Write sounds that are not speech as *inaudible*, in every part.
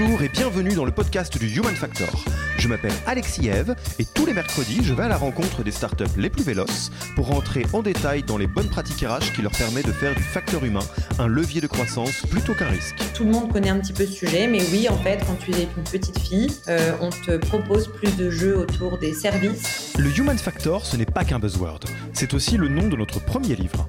Bonjour et bienvenue dans le podcast du Human Factor. Je m'appelle Alexis Eve et tous les mercredis, je vais à la rencontre des startups les plus véloces pour rentrer en détail dans les bonnes pratiques RH qui leur permettent de faire du facteur humain un levier de croissance plutôt qu'un risque. Tout le monde connaît un petit peu ce sujet, mais oui, en fait, quand tu es une petite fille, euh, on te propose plus de jeux autour des services. Le Human Factor, ce n'est pas qu'un buzzword, c'est aussi le nom de notre premier livre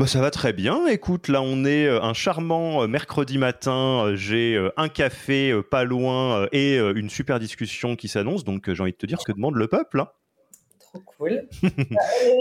Bah, ça va très bien. Écoute, là on est euh, un charmant euh, mercredi matin. Euh, j'ai un café pas loin et une super discussion qui s'annonce. Donc j'ai envie de te dire ce que demande le peuple. Hein. Trop cool. euh,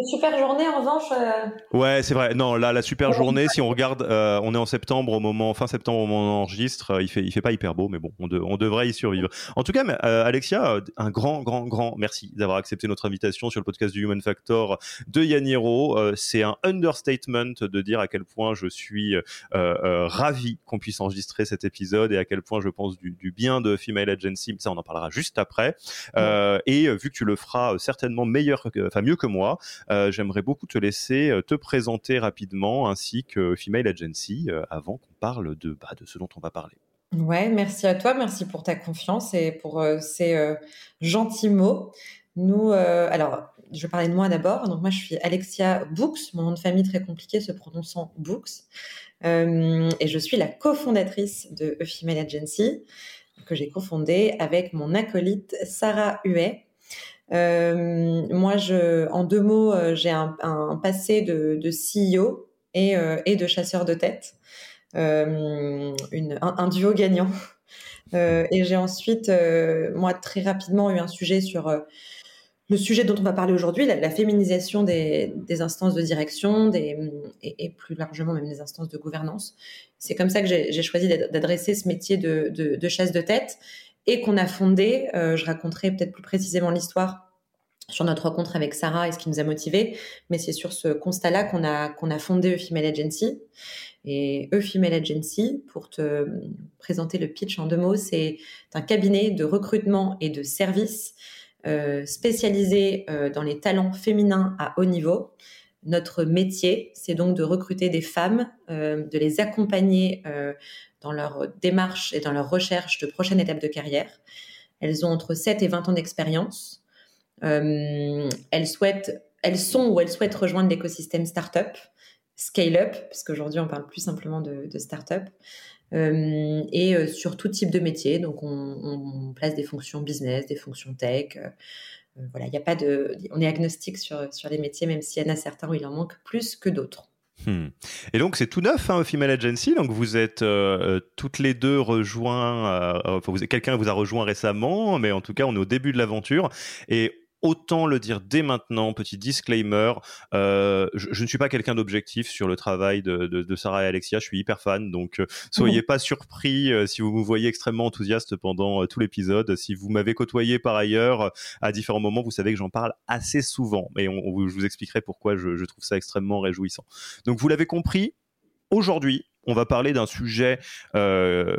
super journée en revanche. Euh... Ouais, c'est vrai. Non, là, la super journée, si on regarde, euh, on est en septembre au moment, fin septembre au moment où on enregistre, il fait, il fait pas hyper beau, mais bon, on, de, on devrait y survivre. En tout cas, Alexia, un grand, grand, grand merci d'avoir accepté notre invitation sur le podcast du Human Factor de Yaniro. c'est un understatement de dire à quel point je suis ravi qu'on puisse enregistrer cet épisode et à quel point je pense du, du bien de Female Agency. Ça, on en parlera juste après. Ouais. et vu que tu le feras certainement meilleur, enfin mieux que moi. Euh, J'aimerais beaucoup te laisser te présenter rapidement, ainsi que Female Agency, euh, avant qu'on parle de, bah, de ce dont on va parler. Ouais, merci à toi, merci pour ta confiance et pour euh, ces euh, gentils mots. Nous, euh, alors, je vais parler de moi d'abord. Donc moi, je suis Alexia Books, mon nom de famille très compliqué se prononçant Books, euh, et je suis la cofondatrice de Female Agency que j'ai cofondée avec mon acolyte Sarah Huet. Euh, moi, en deux mots, euh, j'ai un, passé de, CEO et, euh, et, de chasseur de tête, un, duo gagnant. *laughs* Et j'ai ensuite, moi, très rapidement eu un sujet sur le sujet dont on va parler aujourd'hui, la, féminisation des, instances de direction et, plus largement même des instances de gouvernance. C'est comme ça que j'ai choisi d'adresser ce métier de, de, de chasse de tête et qu'on a fondé, euh, je raconterai peut-être plus précisément l'histoire sur notre rencontre avec Sarah et ce qui nous a motivés, mais c'est sur ce constat-là qu'on a, a fondé E-Female Agency. Et E-Female Agency, pour te présenter le pitch en deux mots, c'est un cabinet de recrutement et de services euh, spécialisé euh, dans les talents féminins à haut niveau. Notre métier, c'est donc de recruter des femmes, de les accompagner dans leur démarche et dans leur recherche de prochaine étape de carrière. Elles ont entre 7 et 20 ans d'expérience. Euh, elles souhaitent, elles sont ou elles souhaitent rejoindre l'écosystème startup, scale-up, parce qu'aujourd'hui on parle plus simplement de, startup, euh, et euh, sur tout type de métier. Donc on, place des fonctions business, des fonctions tech. Euh, voilà, il a pas de, on est agnostique sur sur les métiers, même s'il y en a certains où il en manque plus que d'autres. Hmm. Et donc c'est tout neuf, hein, Female Agency. Donc vous êtes euh, toutes les deux rejoints. Euh, enfin, quelqu'un vous a rejoint récemment, mais en tout cas on est au début de l'aventure. Et autant le dire dès maintenant, petit disclaimer, euh, je, je, ne suis pas quelqu'un d'objectif sur le travail de, de, de, Sarah et Alexia, je suis hyper fan, donc euh, soyez mmh. pas surpris euh, si vous me voyez extrêmement enthousiaste pendant euh, tout l'épisode. Si vous m'avez côtoyé par ailleurs à différents moments, vous savez que j'en parle assez souvent, et on, on, je vous expliquerai pourquoi je, je trouve ça extrêmement réjouissant. Donc vous l'avez compris, aujourd'hui, on va parler d'un sujet euh,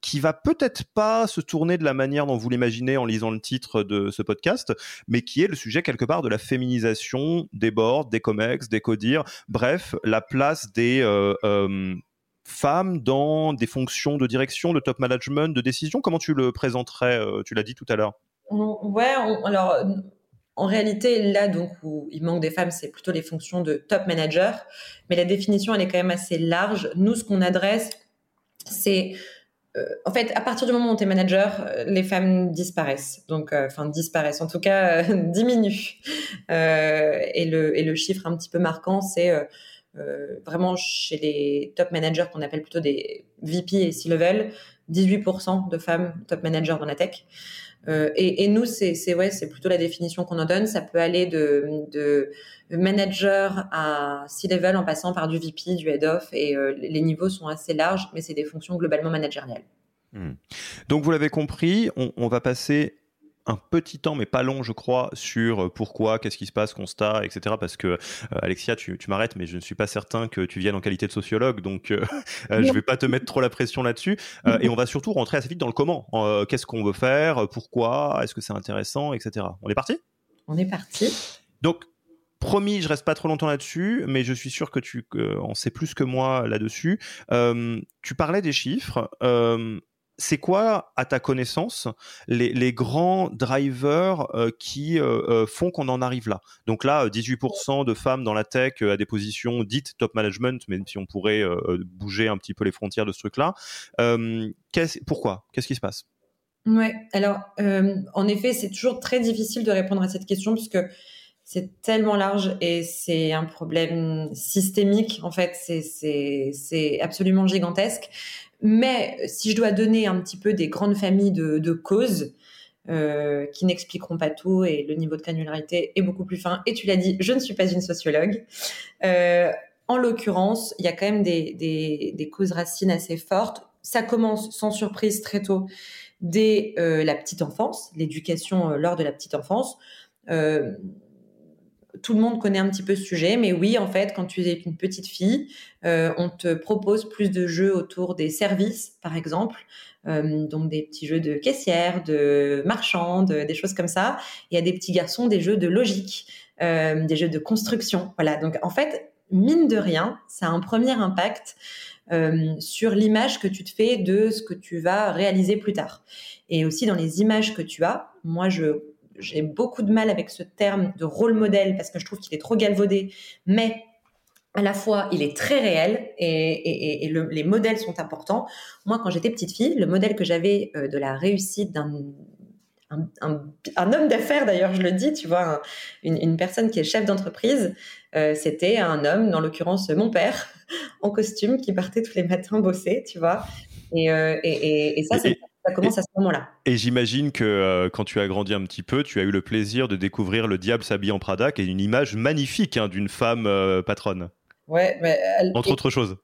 qui va peut-être pas se tourner de la manière dont vous l'imaginez en lisant le titre de ce podcast, mais qui est le sujet quelque part de la féminisation des boards, des comex, des codires, bref, la place des euh, euh, femmes dans des fonctions de direction, de top management, de décision Comment tu le présenterais Tu l'as dit tout à l'heure? Ouais, alors en réalité, là, donc, où il manque des femmes, c'est plutôt les fonctions de top manager. Mais la définition, elle est quand même assez large. Nous, ce qu'on adresse, c'est euh, en fait, à partir du moment où tu es manager, euh, les femmes disparaissent. Donc, euh, enfin, disparaissent, en tout cas, *laughs* diminuent. et, le, et le chiffre un petit peu marquant, c'est vraiment chez les top managers qu'on appelle plutôt des VP et C-level, 18% de femmes top managers dans la tech. Et, et, nous, c'est ouais, c'est plutôt la définition qu'on en donne. Ça peut aller de, de manager à C-level en passant par du VP, du head of, et euh, les niveaux sont assez larges, mais c'est des fonctions globalement managériales. Hmm. Donc vous l'avez compris, on, va passer un petit temps, mais pas long, je crois, sur euh, pourquoi, qu'est-ce qui se passe, constat, etc. Parce que, euh, Alexia, tu, m'arrêtes, mais je ne suis pas certain que tu viennes en qualité de sociologue, donc *laughs* je ne vais pas te mettre trop la pression là-dessus. et on va surtout rentrer assez vite dans le comment. qu'est-ce qu'on veut faire, pourquoi, est-ce que c'est intéressant, etc. On est parti? On est parti. Donc, Promis, je reste pas trop longtemps là-dessus, mais je suis sûr que tu en sais plus que moi là-dessus. Euh, tu parlais des chiffres. Euh, c'est quoi, à ta connaissance, les, grands drivers euh, qui font qu'on en arrive là? Donc là, 18% de femmes dans la tech à des positions dites top management, même si on pourrait bouger un petit peu les frontières de ce truc-là. pourquoi? Qu'est-ce qui se passe? Ouais, alors en effet, c'est toujours très difficile de répondre à cette question puisque c'est tellement large et c'est un problème systémique. En fait, c'est absolument gigantesque. Mais si je dois donner un petit peu des grandes familles de, causes, euh, qui n'expliqueront pas tout et le niveau de granularité est beaucoup plus fin. Et tu l'as dit, je ne suis pas une sociologue. Euh, en l'occurrence, il y a quand même des, des, causes racines assez fortes. Ça commence sans surprise très tôt dès euh, la petite enfance, l'éducation lors de la petite enfance tout le monde connaît un petit peu ce sujet, mais oui, en fait, quand tu es une petite fille, euh, on te propose plus de jeux autour des services, par exemple, euh, donc des petits jeux de caissière, de marchand, des choses comme ça. Il y a des petits garçons, des jeux de logique, euh, des jeux de construction. Voilà, donc en fait, mine de rien, ça a un premier impact sur l'image que tu te fais de ce que tu vas réaliser plus tard. Et aussi dans les images que tu as, moi je j'ai beaucoup de mal avec ce terme de rôle modèle parce que je trouve qu'il est trop galvaudé, mais à la fois, il est très réel et, les modèles sont importants. Moi, quand j'étais petite fille, le modèle que j'avais euh, de la réussite d'un un, homme d'affaires, d'ailleurs, je le dis, tu vois, une, personne qui est chef d'entreprise, euh, c'était un homme, dans l'occurrence mon père, *laughs* en costume, qui partait tous les matins bosser, tu vois. Et, euh, et ça, c'est ça commence à ce moment-là. Et j'imagine que euh, quand tu as grandi un petit peu, tu as eu le plaisir de découvrir Le Diable s'habille en Prada, qui est une image magnifique hein, d'une femme euh, patronne. Ouais, mais entre autres choses.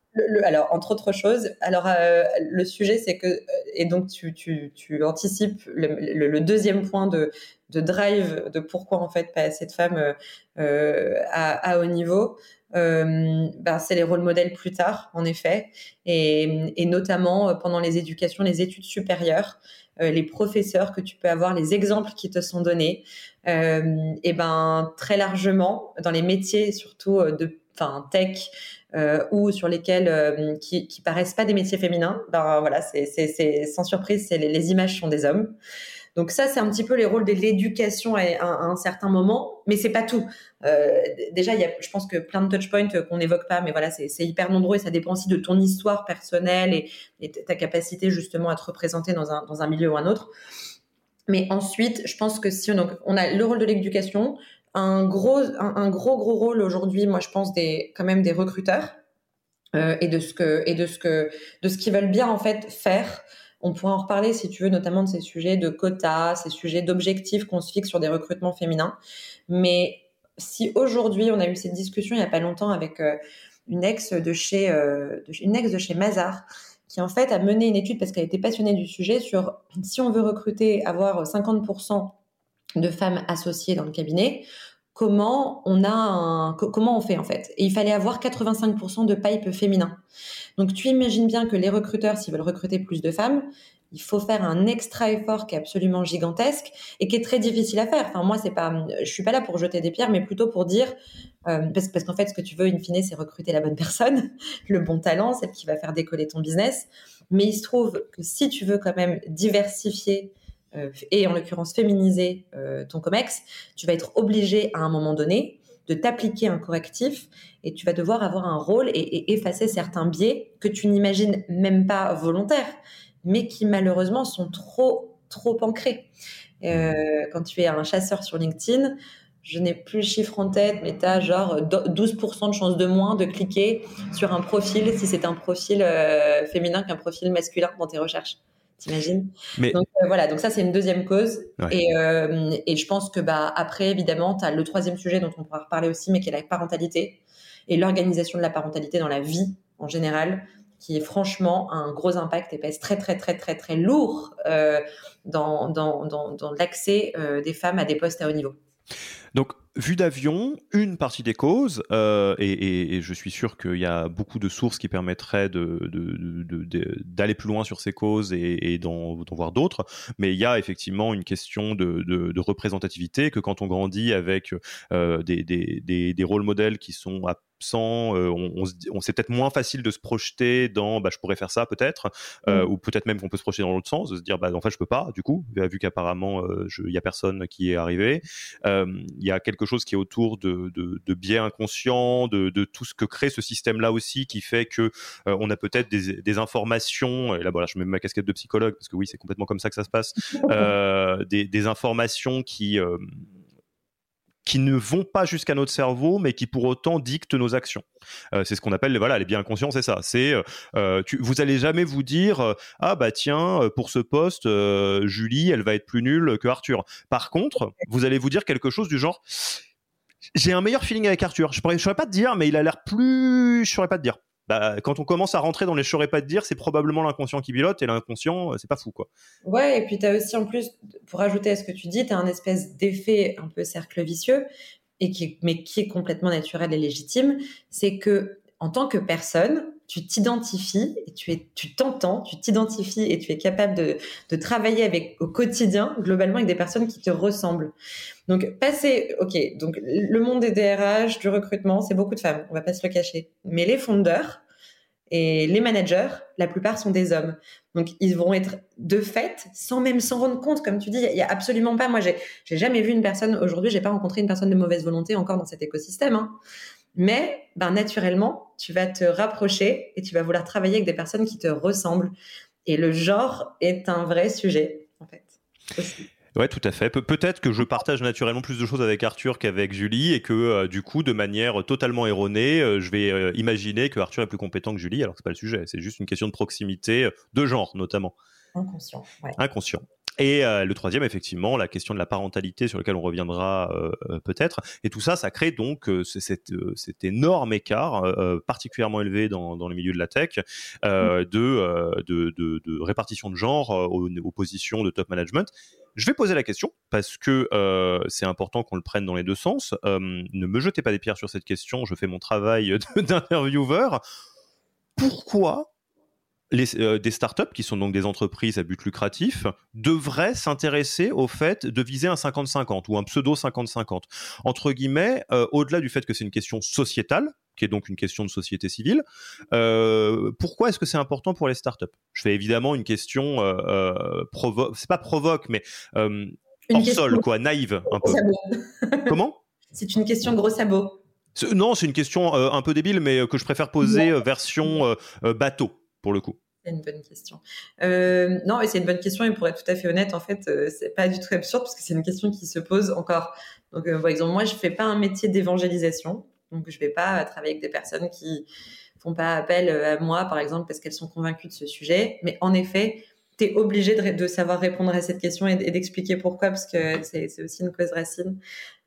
alors, entre autres choses, alors euh, le sujet, c'est que et donc tu, tu, tu anticipes le, deuxième point de, de drive de pourquoi en fait pas assez de femmes à, à, haut niveau. Euh, ben, c'est les rôles modèles plus tard, en effet, et, notamment euh, pendant les éducations, les études supérieures, euh, les professeurs que tu peux avoir, les exemples qui te sont donnés, et ben très largement dans les métiers surtout de, enfin tech. ou sur lesquels qui, paraissent pas des métiers féminins, ben voilà, c'est sans surprise, les, images sont des hommes. Donc ça, c'est un petit peu les rôles de l'éducation à, un certain moment, mais c'est pas tout. Euh, déjà, je pense que plein de touchpoints qu'on n'évoque pas, mais voilà, c'est hyper nombreux et ça dépend aussi de ton histoire personnelle et, ta capacité justement à te représenter dans un, milieu ou un autre. Mais ensuite, je pense que si on a le rôle de l'éducation, un gros, un, gros, gros rôle aujourd'hui, moi je pense des, quand même des recruteurs euh, et de ce que et de ce que de ce qu'ils veulent bien en fait faire. On pourra en reparler si tu veux, notamment de ces sujets de quotas, ces sujets d'objectifs qu'on se fixe sur des recrutements féminins. Mais si aujourd'hui, on a eu cette discussion il n'y a pas longtemps avec euh, une ex de chez, euh, une ex de chez Mazar, qui en fait a mené une étude parce qu'elle était passionnée du sujet sur si on veut recruter, avoir 50% de femmes associées dans le cabinet, comment on a comment on fait en fait. Et il fallait avoir 85% de pipe féminin. Donc tu imagines bien que les recruteurs, s'ils veulent recruter plus de femmes, il faut faire un extra effort qui est absolument gigantesque et qui est très difficile à faire. Enfin, moi, c'est pas, je suis pas là pour jeter des pierres, mais plutôt pour dire, euh, parce, parce qu'en fait, ce que tu veux, in fine, c'est recruter la bonne personne, *laughs* le bon talent, celle qui va faire décoller ton business. Mais il se trouve que si tu veux quand même diversifier et en l'occurrence féminiser euh, ton COMEX, tu vas être obligé à un moment donné de t'appliquer un correctif et tu vas devoir avoir un rôle et, effacer certains biais que tu n'imagines même pas volontaires mais qui malheureusement sont trop, trop ancrés. Euh, quand tu es un chasseur sur LinkedIn, je n'ai plus le chiffre en tête, mais tu as genre 12% de chance de moins de cliquer sur un profil si c'est un profil euh, féminin qu'un profil masculin dans tes recherches. T'imagines? Mais... Donc euh, voilà, donc ça c'est une deuxième cause. Et, et, je pense que bah, après, évidemment, tu as le troisième sujet dont on pourra reparler aussi, mais qui est la parentalité et l'organisation de la parentalité dans la vie en général qui est franchement un gros impact et pèse très très très très très lourd euh, dans, dans, dans, dans l'accès euh, des femmes à des postes à haut niveau. Donc, vue d'avion, une partie des causes, euh, et, et, je suis sûr qu'il y a beaucoup de sources qui permettraient d'aller de, de, plus loin sur ces causes et, et d'en voir d'autres, mais il y a effectivement une question de, représentativité, que quand on grandit avec euh, des, des, des, rôles modèles qui sont à sans, euh, on, on, c'est peut-être moins facile de se projeter dans, bah, je pourrais faire ça peut-être, euh, mm. ou peut-être même qu'on peut se projeter dans l'autre sens, de se dire, bah, en fait, je peux pas, du coup, vu qu'apparemment, euh, il y a personne qui est arrivé. Il y a quelque chose qui est autour de, de, de biais inconscients, de, de, tout ce que crée ce système-là aussi, qui fait que on a peut-être des, des, informations, et là, voilà, je mets ma casquette de psychologue, parce que oui, c'est complètement comme ça que ça se passe, *laughs* des, des, informations qui qui ne vont pas jusqu'à notre cerveau, mais qui pour autant dictent nos actions. Euh, c'est ce qu'on appelle voilà, les biens inconscients, c'est ça. C'est euh, euh vous allez jamais vous dire ah bah tiens pour ce poste Julie elle va être plus nulle que Arthur. Par contre, vous allez vous dire quelque chose du genre j'ai un meilleur feeling avec Arthur. Je pourrais, saurais pas te dire, mais il a l'air plus. Je saurais pas te dire bah, quand on commence à rentrer dans les saurais pas de dire, c'est probablement l'inconscient qui pilote et l'inconscient, euh, c'est pas fou, quoi. Ouais, et puis tu as aussi en plus, pour ajouter à ce que tu dis, tu as un espèce d'effet un peu cercle vicieux, et qui, mais qui est complètement naturel et légitime, c'est que en tant que personne, tu t'identifies et tu es, tu t'entends, tu t'identifies et tu es capable de, de travailler avec au quotidien, globalement, avec des personnes qui te ressemblent. Donc, passer, ok, donc le monde des DRH, du recrutement, c'est beaucoup de femmes, on va pas se le cacher. Mais les fondeurs et les managers, la plupart sont des hommes. Donc, ils vont être de fait, sans même s'en rendre compte, comme tu dis, il y, a absolument pas. Moi, j'ai, j'ai jamais vu une personne aujourd'hui, j'ai pas rencontré une personne de mauvaise volonté encore dans cet écosystème. Hein. Mais ben, naturellement, tu vas te rapprocher et tu vas vouloir travailler avec des personnes qui te ressemblent. Et le genre est un vrai sujet, en fait. Ouais, tout à fait. peut-être que je partage naturellement plus de choses avec Arthur qu'avec Julie et que euh, du coup, de manière totalement erronée, euh, je vais euh, imaginer que Arthur est plus compétent que Julie, alors que c'est pas le sujet. C'est juste une question de proximité, de genre notamment. Inconscient. Ouais. Inconscient. Et euh, le troisième, effectivement, la question de la parentalité sur laquelle on reviendra euh, euh, peut-être. Et tout ça, ça crée donc cet, cet, énorme écart, particulièrement élevé dans, dans, le milieu de la tech, de, de, de, de, répartition de genre aux, aux, positions de top management. Je vais poser la question parce que c'est important qu'on le prenne dans les deux sens. ne me jetez pas des pierres sur cette question. Je fais mon travail *laughs* d'intervieweur. Pourquoi les, euh, des startups, qui sont donc des entreprises à but lucratif, devraient s'intéresser au fait de viser un 50-50 ou un pseudo 50-50. Entre guillemets, euh, au-delà du fait que c'est une question sociétale, qui est donc une question de société civile, euh, pourquoi est-ce que c'est important pour les startups? Je fais évidemment une question c'est pas provoque, mais hors sol, quoi, naïve un peu. *laughs* Comment? C'est une question gros sabot. Non, c'est une question un peu débile, mais que je préfère poser version bateau le coup c'est une bonne question. Euh, non, c'est une bonne question. Et pour être tout à fait honnête, en fait, euh, c'est pas du tout absurde parce que c'est une question qui se pose encore. Donc, euh, par exemple, moi, je fais pas un métier d'évangélisation. Donc, je vais pas travailler avec des personnes qui font pas appel à moi, par exemple, parce qu'elles sont convaincues de ce sujet. Mais en effet, tu es obligé de, savoir répondre à cette question et, d'expliquer pourquoi, parce que c'est aussi une cause racine.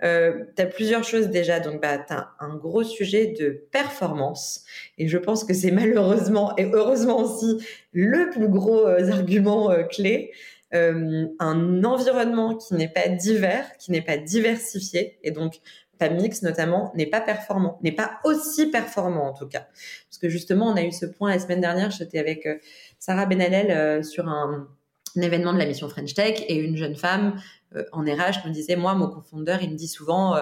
Euh, tu as plusieurs choses déjà. Donc, bah, tu as un gros sujet de performance. Et je pense que c'est malheureusement et heureusement aussi le plus gros euh, argument euh, clé. Euh, un environnement qui n'est pas divers, qui n'est pas diversifié. Et donc, pas mix notamment, n'est pas performant, n'est pas aussi performant en tout cas. Parce que justement, on a eu ce point la semaine dernière, j'étais avec Sarah Benalel euh, sur un, événement de la mission French Tech et une jeune femme en RH me disait, moi, mon cofondeur, il me dit souvent,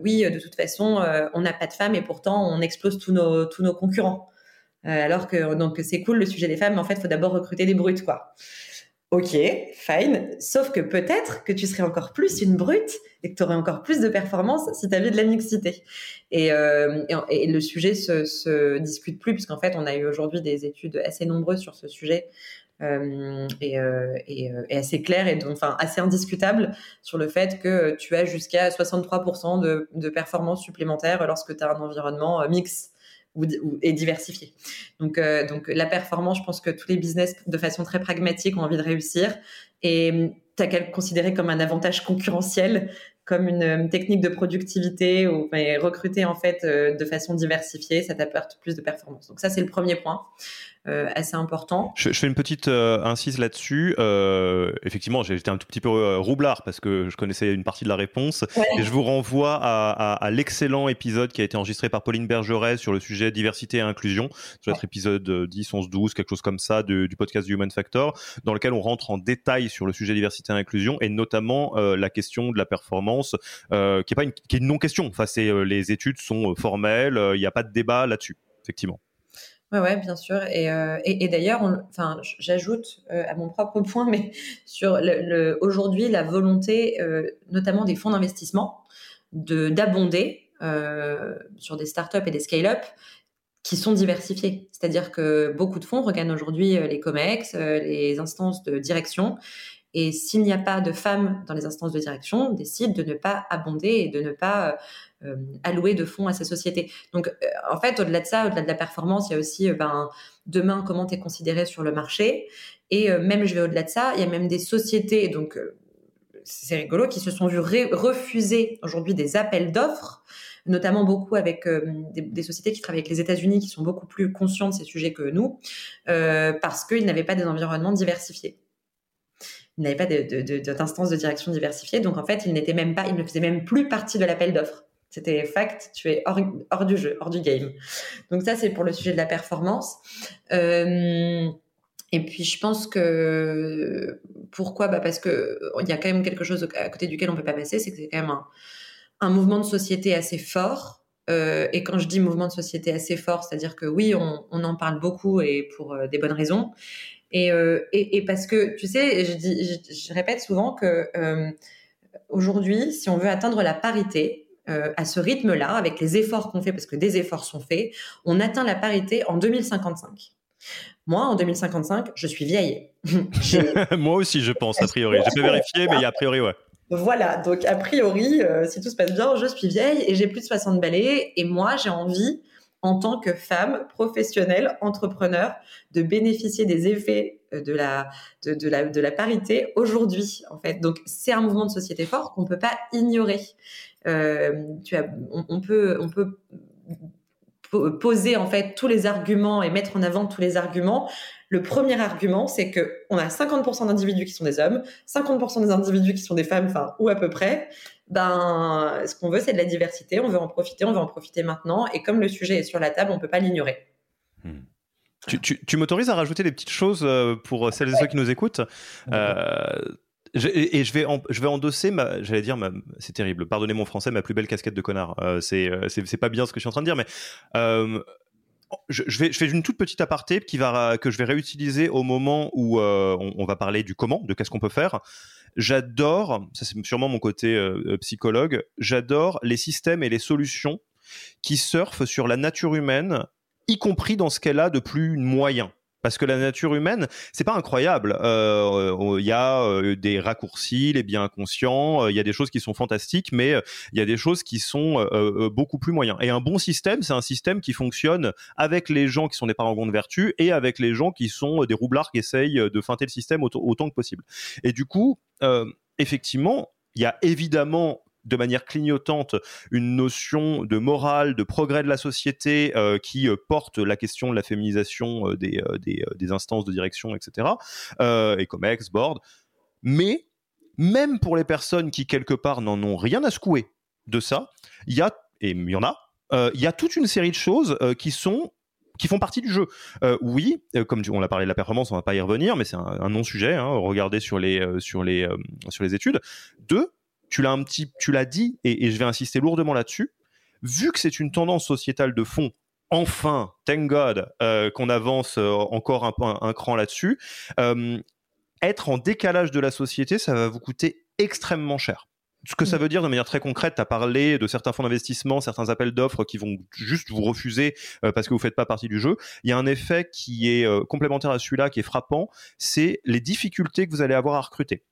oui, de toute façon, on n'a pas de femmes et pourtant on explose tous nos, concurrents. alors que c'est cool le sujet des femmes, mais en fait, faut d'abord recruter des brutes, quoi. Ok, fine. Sauf que peut-être que tu serais encore plus une brute et que tu aurais encore plus de performance si tu avais de la mixité. Et, euh, et, le sujet se, se discute plus, puisqu'en fait, on a eu aujourd'hui des études assez nombreuses sur ce sujet euh, et, euh, et, assez claires et donc, enfin, assez indiscutables sur le fait que tu as jusqu'à 63% de, de performance supplémentaire lorsque tu as un environnement mix ou, et diversifié. Donc, euh, donc la performance, je pense que tous les business, de façon très pragmatique, ont envie de réussir. Et tu as qu'à le considérer comme un avantage concurrentiel, comme une euh, technique de productivité ou recruter en fait euh, de façon diversifiée, ça t'apporte plus de performance. Donc ça, c'est le premier point. Euh, assez important. Je, fais une petite euh, incise là-dessus. Euh, effectivement, j'étais un tout petit peu roublard parce que je connaissais une partie de la réponse. Et je vous renvoie à, l'excellent épisode qui a été enregistré par Pauline Bergeret sur le sujet diversité et inclusion. Ça doit être épisode 10, 11, 12, quelque chose comme ça du podcast Human Factor, dans lequel on rentre en détail sur le sujet diversité et inclusion et notamment la question de la performance, qui est pas une, qui est une non-question. Enfin, c'est les études sont formelles, il n'y a pas de débat là-dessus, effectivement. Ouais, ouais, bien sûr. Et, euh, et, d'ailleurs, enfin, j'ajoute euh, à mon propre *laughs* point, mais sur le, le aujourd'hui la volonté, euh, notamment des fonds d'investissement, de d'abonder sur des startups et des scale-up qui sont diversifiés. C'est-à-dire que beaucoup de fonds regardent aujourd'hui les COMEX, les instances de direction, et s'il n'y a pas de femmes dans les instances de direction, décident de ne pas abonder et de ne pas euh, allouer de fonds à ces sociétés. Donc, euh, en fait, au-delà de ça, au-delà de la performance, il y a aussi, euh, ben, demain, comment tu es considéré sur le marché. Et même, je vais au-delà de ça, il y a même des sociétés, donc c'est rigolo, qui se sont vues refuser aujourd'hui des appels d'offres notamment beaucoup avec des, sociétés qui travaillent avec les États-Unis, qui sont beaucoup plus conscients de ces sujets que nous, parce qu'ils n'avaient pas des environnements diversifiés. Ils n'avaient pas d'instance de, de, direction diversifiée, donc en fait, ils n'étaient même pas, ils ne faisaient même plus partie de l'appel d'offres. C'était fact, tu es hors, du jeu, hors du game. Donc ça, c'est pour le sujet de la performance. Euh, et puis je pense que pourquoi? Bah Parce que il y a quand même quelque chose à côté duquel on peut pas passer, c'est que c'est quand même un, mouvement de société assez fort. Euh, et quand je dis mouvement de société assez fort, c'est-à-dire que oui, on, en parle beaucoup et pour euh, des bonnes raisons. Et, et, parce que tu sais, je, dis, je répète souvent que aujourd'hui, si on veut atteindre la parité, euh, à ce rythme-là, avec les efforts qu'on fait, parce que des efforts sont faits, on atteint la parité en 2055. Moi, en 2055, je suis vieille. *laughs* Moi aussi, je pense, a priori. J'ai pas vérifié, mais a priori, ouais. Voilà, donc a priori, euh, si tout se passe bien, je suis vieille et j'ai plus de 60 balais. Et moi, j'ai envie, en tant que femme professionnelle, entrepreneur, de bénéficier des effets euh, de la, de, la, de la parité aujourd'hui, en fait. Donc, c'est un mouvement de société fort qu'on ne peut pas ignorer. Euh, tu as, on, peut, on peut poser en fait tous les arguments et mettre en avant tous les arguments. Le premier argument, c'est que on a 50% d'individus qui sont des hommes, 50% des individus qui sont des femmes, enfin ou à peu près. Ben, ce qu'on veut, c'est de la diversité. On veut en profiter, on veut en profiter maintenant. Et comme le sujet est sur la table, on peut pas l'ignorer. Hmm. Tu, tu, tu m'autorises à rajouter des petites choses euh, pour celles et ceux qui nous écoutent? Euh, et je vais, je vais endosser, ma, j'allais dire, c'est terrible, pardonnez mon français, ma plus belle casquette de connard. Euh, euh, c'est, c'est, pas bien ce que je suis en train de dire, mais euh, je, je, vais, je fais une toute petite aparté qui va, que je vais réutiliser au moment où on, on, va parler du comment, de qu'est-ce qu'on peut faire. J'adore, ça c'est sûrement mon côté psychologue, j'adore les systèmes et les solutions qui surfent sur la nature humaine, y compris dans ce qu'elle a de plus moyen. Parce que la nature humaine, c'est pas incroyable. Euh, euh, il y a euh, des raccourcis, les biens inconscients, il y a des choses qui sont fantastiques, mais il y a des choses qui sont beaucoup plus moyens. Et un bon système, c'est un système qui fonctionne avec les gens qui sont des parangons de vertu et avec les gens qui sont des roublards qui essayent de feinter le système autant que possible. Et du coup, effectivement, il y a évidemment de manière clignotante une notion de morale, de progrès de la société euh, qui euh, porte la question de la féminisation euh, des, des, instances de direction, etc. et comme ex-board. Mais même pour les personnes qui quelque part n'en ont rien à secouer de ça, il y a, et il y en a, il y a toute une série de choses qui sont qui font partie du jeu. oui, comme on l'a parlé de la performance, on va pas y revenir, mais c'est un, non-sujet. Hein, regardez sur les sur les sur les études. Deux, tu l'as un petit, tu l'as dit, et, je vais insister lourdement là-dessus. Vu que c'est une tendance sociétale de fond, enfin, thank God, qu'on avance encore un, un, un cran là-dessus. être en décalage de la société, ça va vous coûter extrêmement cher ce que ça mm. veut dire de manière très concrète, tu as parlé de certains fonds d'investissement, certains appels d'offres qui vont juste vous refuser euh, parce que vous faites pas partie du jeu. Il y a un effet qui est euh, complémentaire à celui-là, qui est frappant, c'est les difficultés que vous allez avoir à recruter.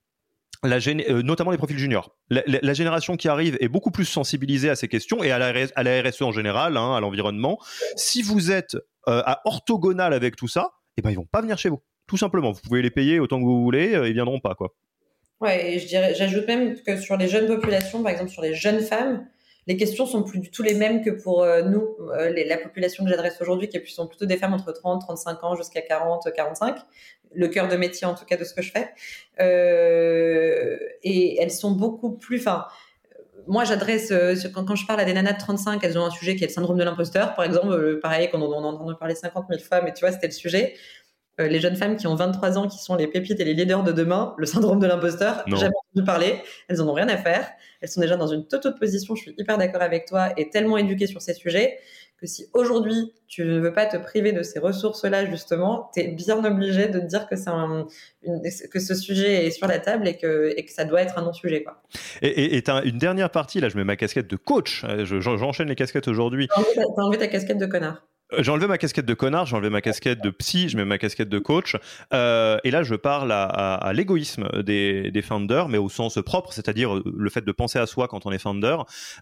Euh, notamment les profils juniors. La, génération qui arrive est beaucoup plus sensibilisée à ces questions et à la, RSE en général, hein, à l'environnement. Si vous êtes à orthogonal avec tout ça, eh ben ils vont pas venir chez vous. Tout simplement, vous pouvez les payer autant que vous voulez, ils viendront pas quoi. Ouais, et j'ajoute même que sur les jeunes populations, par exemple sur les jeunes femmes, les questions sont plus du tout les mêmes que pour euh, nous, euh, la population que j'adresse aujourd'hui, qui sont plutôt des femmes entre 30, 35 ans jusqu'à 40, 45, le cœur de métier en tout cas de ce que je fais. Euh, et elles sont beaucoup plus, enfin, moi, j'adresse, quand, je parle à des nanas de 35, elles ont un sujet qui est le syndrome de l'imposteur, par exemple, pareil, quand on, on entend parler 50 000 femmes, et tu vois, c'était le sujet. Euh, les jeunes femmes qui ont 23 ans, qui sont les pépites et les leaders de demain, le syndrome de l'imposteur, jamais entendu parler, elles en ont rien à faire, elles sont déjà dans une toute autre position, je suis hyper d'accord avec toi, et tellement éduquées sur ces sujets, que si aujourd'hui tu ne veux pas te priver de ces ressources-là, justement, tu es bien obligé de te dire que, ce sujet est sur la table et que, et que ça doit être un non-sujet. Quoi. Et, et, une dernière partie, là je mets ma casquette de coach, euh, j'enchaîne les casquettes aujourd'hui. T'as enlevé ta casquette de connard. Euh, j'ai enlevé ma casquette de connard, j'ai enlevé ma casquette de psy, je mets ma casquette de coach. Euh, et là, je parle à, l'égoïsme des, des mais au sens propre, c'est-à-dire le fait de penser à soi quand on est founder.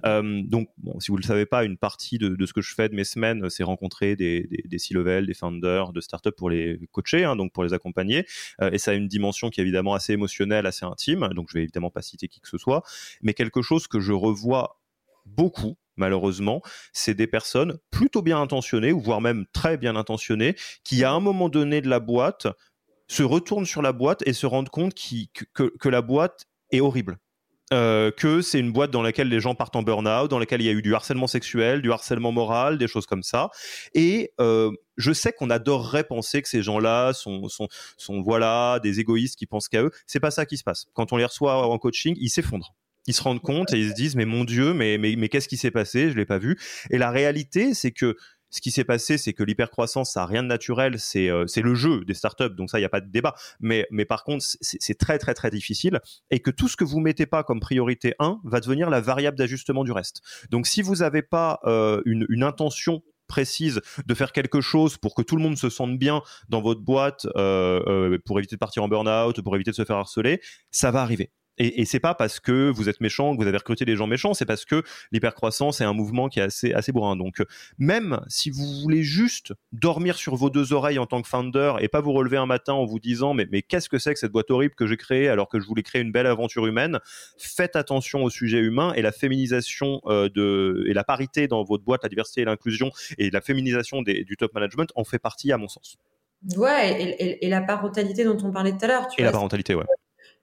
Euh, donc, si vous ne le savez pas, une partie de, ce que je fais de mes semaines, c'est rencontrer des, des, des C-level, des founders de startups pour les coacher, hein, donc pour les accompagner. Euh, et ça a une dimension qui est évidemment assez émotionnelle, assez intime. Donc, je vais évidemment pas citer qui que ce soit, mais quelque chose que je revois beaucoup malheureusement, c'est des personnes plutôt bien intentionnées, ou voire même très bien intentionnées, qui à un moment donné de la boîte se retournent sur la boîte et se rendent compte que, la boîte est horrible. Euh, que c'est une boîte dans laquelle les gens partent en burn-out, dans laquelle il y a eu du harcèlement sexuel, du harcèlement moral, des choses comme ça. Et euh, je sais qu'on adorerait penser que ces gens-là sont, sont, sont voilà des égoïstes qui pensent qu'à eux. C'est pas ça qui se passe. Quand on les reçoit en coaching, ils s'effondrent ils se rendent compte et ils se disent mais mon Dieu, mais mais, mais qu'est-ce qui s'est passé? Je l'ai pas vu. Et la réalité, c'est que ce qui s'est passé, c'est que l'hypercroissance, ça n'a rien de naturel, c'est euh, le jeu des startups, donc ça, il n'y a pas de débat. Mais, mais par contre, c'est très, très, très difficile et que tout ce que vous mettez pas comme priorité 1 va devenir la variable d'ajustement du reste. Donc si vous n'avez pas euh, une, une intention précise de faire quelque chose pour que tout le monde se sente bien dans votre boîte, euh, euh pour éviter de partir en burn-out, pour éviter de se faire harceler, ça va arriver. Et, et c'est pas parce que vous êtes méchant, que vous avez recruté des gens méchants, c'est parce que l'hypercroissance est un mouvement qui est assez, assez bourrin. Donc, même si vous voulez juste dormir sur vos deux oreilles en tant que founder et pas vous relever un matin en vous disant, mais, mais qu'est-ce que c'est que cette boîte horrible que j'ai créée alors que je voulais créer une belle aventure humaine, faites attention au sujet humain et la féminisation euh, de, et la parité dans votre boîte, la diversité et l'inclusion et la féminisation des, du top management en fait partie à mon sens. Ouais, et, et, la parentalité dont on parlait tout à l'heure. Et la parentalité, ouais.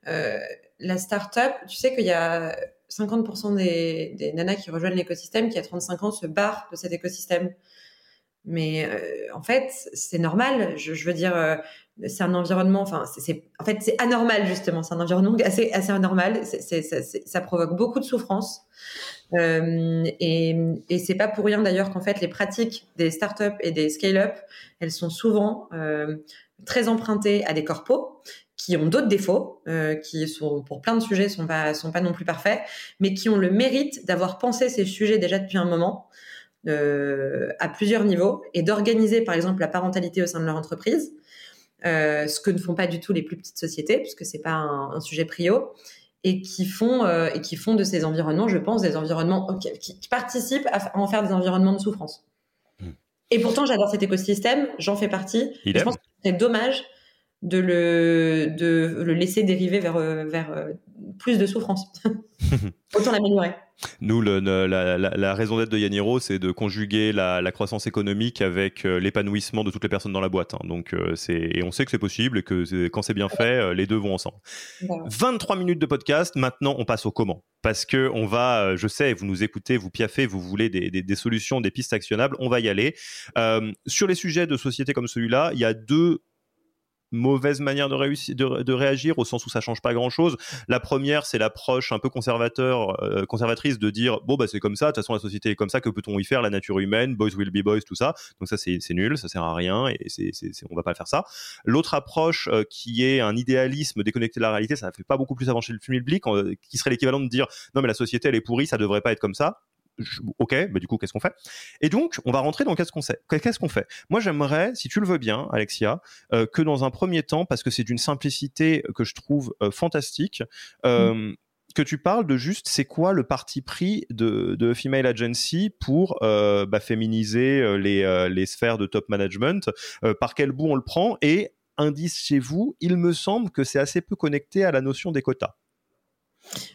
Euh, la startup, tu sais qu'il y a 50% des, nanas qui rejoignent l'écosystème qui à 35 ans se barrent de cet écosystème. Mais euh, en fait, c'est normal. Je, veux dire, euh, c'est un environnement. Enfin, c'est en fait c'est anormal justement. C'est un environnement assez assez anormal. ça provoque beaucoup de souffrance. Euh, et, et c'est pas pour rien d'ailleurs qu'en fait les pratiques des startups et des scale-up, elles sont souvent très empruntées à des corpos qui ont d'autres défauts, euh, qui sont pour plein de sujets sont pas sont pas non plus parfaits, mais qui ont le mérite d'avoir pensé ces sujets déjà depuis un moment euh, à plusieurs niveaux et d'organiser par exemple la parentalité au sein de leur entreprise, euh, ce que ne font pas du tout les plus petites sociétés puisque c'est pas un, un, sujet prio et qui font et qui font de ces environnements, je pense, des environnements qui, qui, participent à en faire des environnements de souffrance. Hmm. Et pourtant, j'adore cet écosystème, j'en fais partie. je pense que c'est dommage de le, de le laisser dériver vers, vers euh, plus de souffrance. *laughs* Autant l'améliorer. Nous, le, la, raison d'être de Yaniro, c'est de conjuguer la, croissance économique avec euh, l'épanouissement de toutes les personnes dans la boîte. Hein. Donc, euh, c'est et on sait que c'est possible et que quand c'est bien fait, euh, les deux vont ensemble. 23 minutes de podcast. Maintenant, on passe au comment. Parce que on va, je sais, vous nous écoutez, vous piaffez, vous voulez des, des solutions, des pistes actionnables. On va y aller. sur les sujets de société comme celui-là, il y a deux mauvaise manière de, de, réagir au sens où ça change pas grand chose. La première, c'est l'approche un peu conservateur, euh, conservatrice de dire bon bah c'est comme ça, de toute façon la société est comme ça, que peut-on y faire, la nature humaine, boys will be boys, tout ça. Donc ça c'est nul, ça sert à rien et c'est on va pas faire ça. L'autre approche euh, qui est un idéalisme déconnecté de la réalité, ça ne fait pas beaucoup plus avancer le public, qui serait l'équivalent de dire non mais la société elle est pourrie, ça devrait pas être comme ça ok, mais du coup, qu'est-ce qu'on fait? Et donc, on va rentrer dans qu'est-ce qu'on sait. Qu'est-ce qu'on fait? Moi, j'aimerais, si tu le veux bien, Alexia, euh, que dans un premier temps, parce que c'est d'une simplicité que je trouve euh, fantastique, euh, mmh. que tu parles de juste, c'est quoi le parti pris de, de Female Agency pour bah, féminiser les, les sphères de top management? Par quel bout on le prend? Et indice chez vous, il me semble que c'est assez peu connecté à la notion des quotas.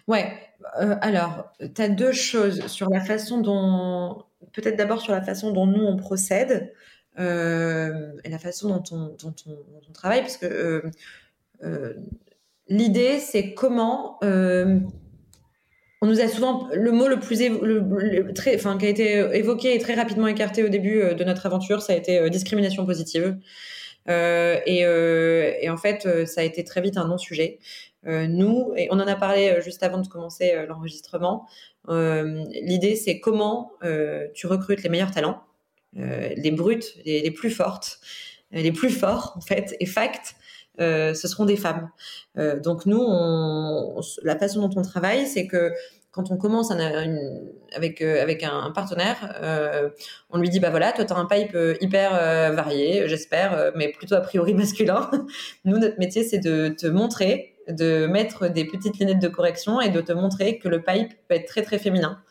Ouais, euh, alors, tu as deux choses sur la façon dont, peut-être d'abord sur la façon dont nous on procède euh, et la façon dont on, travaille, parce que euh, l'idée c'est comment on nous a souvent le mot le plus très, enfin, qui a été évoqué et très rapidement écarté au début de notre aventure, ça a été discrimination positive. et, et, en fait, ça a été très vite un non-sujet. Euh, nous, et on en a parlé euh, juste avant de commencer euh, l'enregistrement, l'idée c'est comment tu recrutes les meilleurs talents, les brutes, les, plus fortes, les plus forts en fait, et fact, ce seront des femmes. donc nous, la façon dont on travaille, c'est que quand on commence avec, avec un, partenaire, on lui dit bah voilà, toi tu as un pipe hyper varié, j'espère, mais plutôt a priori *laughs* masculin. Nous, notre métier, c'est de te montrer de mettre des petites lunettes de correction et de te montrer que le pipe peut être très très féminin.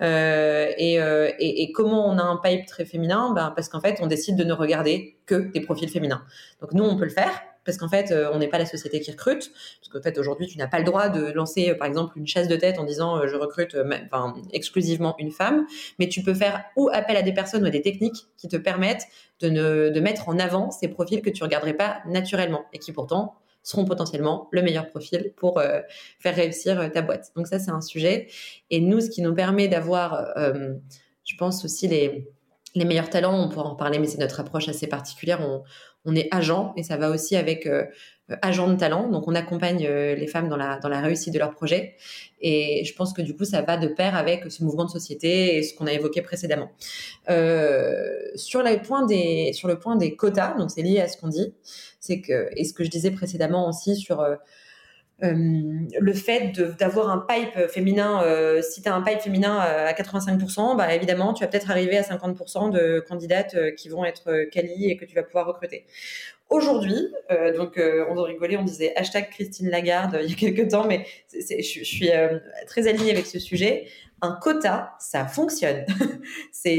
Euh, euh, et, comment on a un pipe très féminin? Ben, Parce qu'en fait, on décide de ne regarder que des profils féminins. Donc nous, on peut le faire parce qu'en fait, euh, on n'est pas la société qui recrute. Parce qu'en fait, aujourd'hui, tu n'as pas le droit de lancer, par exemple, une chasse de tête en disant je recrute exclusivement une femme. Mais tu peux faire ou appel à des personnes ou à des techniques qui te permettent de, ne, de mettre en avant ces profils que tu regarderais pas naturellement et qui pourtant seront potentiellement le meilleur profil pour euh, faire réussir euh, ta boîte. Donc ça, c'est un sujet. Et nous, ce qui nous permet d'avoir, euh, je pense aussi les, les meilleurs talents, on pourra en parler, mais c'est notre approche assez particulière. On, est agent et ça va aussi avec agent de talent. Donc, on accompagne les femmes dans la, réussite de leur projet. Et je pense que du coup, ça va de pair avec ce mouvement de société et ce qu'on a évoqué précédemment. des, sur le point des quotas, donc c'est lié à ce qu'on dit, c'est que, et ce que je disais précédemment aussi sur euh, euh, le fait d'avoir un pipe féminin, euh, si tu as un pipe féminin à 85%, bah évidemment, tu vas peut-être arriver à 50% de candidates qui vont être quali et que tu vas pouvoir recruter. Aujourd'hui, donc on en rigolait, on disait hashtag Christine Lagarde il y a quelques temps, mais je, suis très alignée avec ce sujet. Un quota, ça fonctionne. *laughs* c'est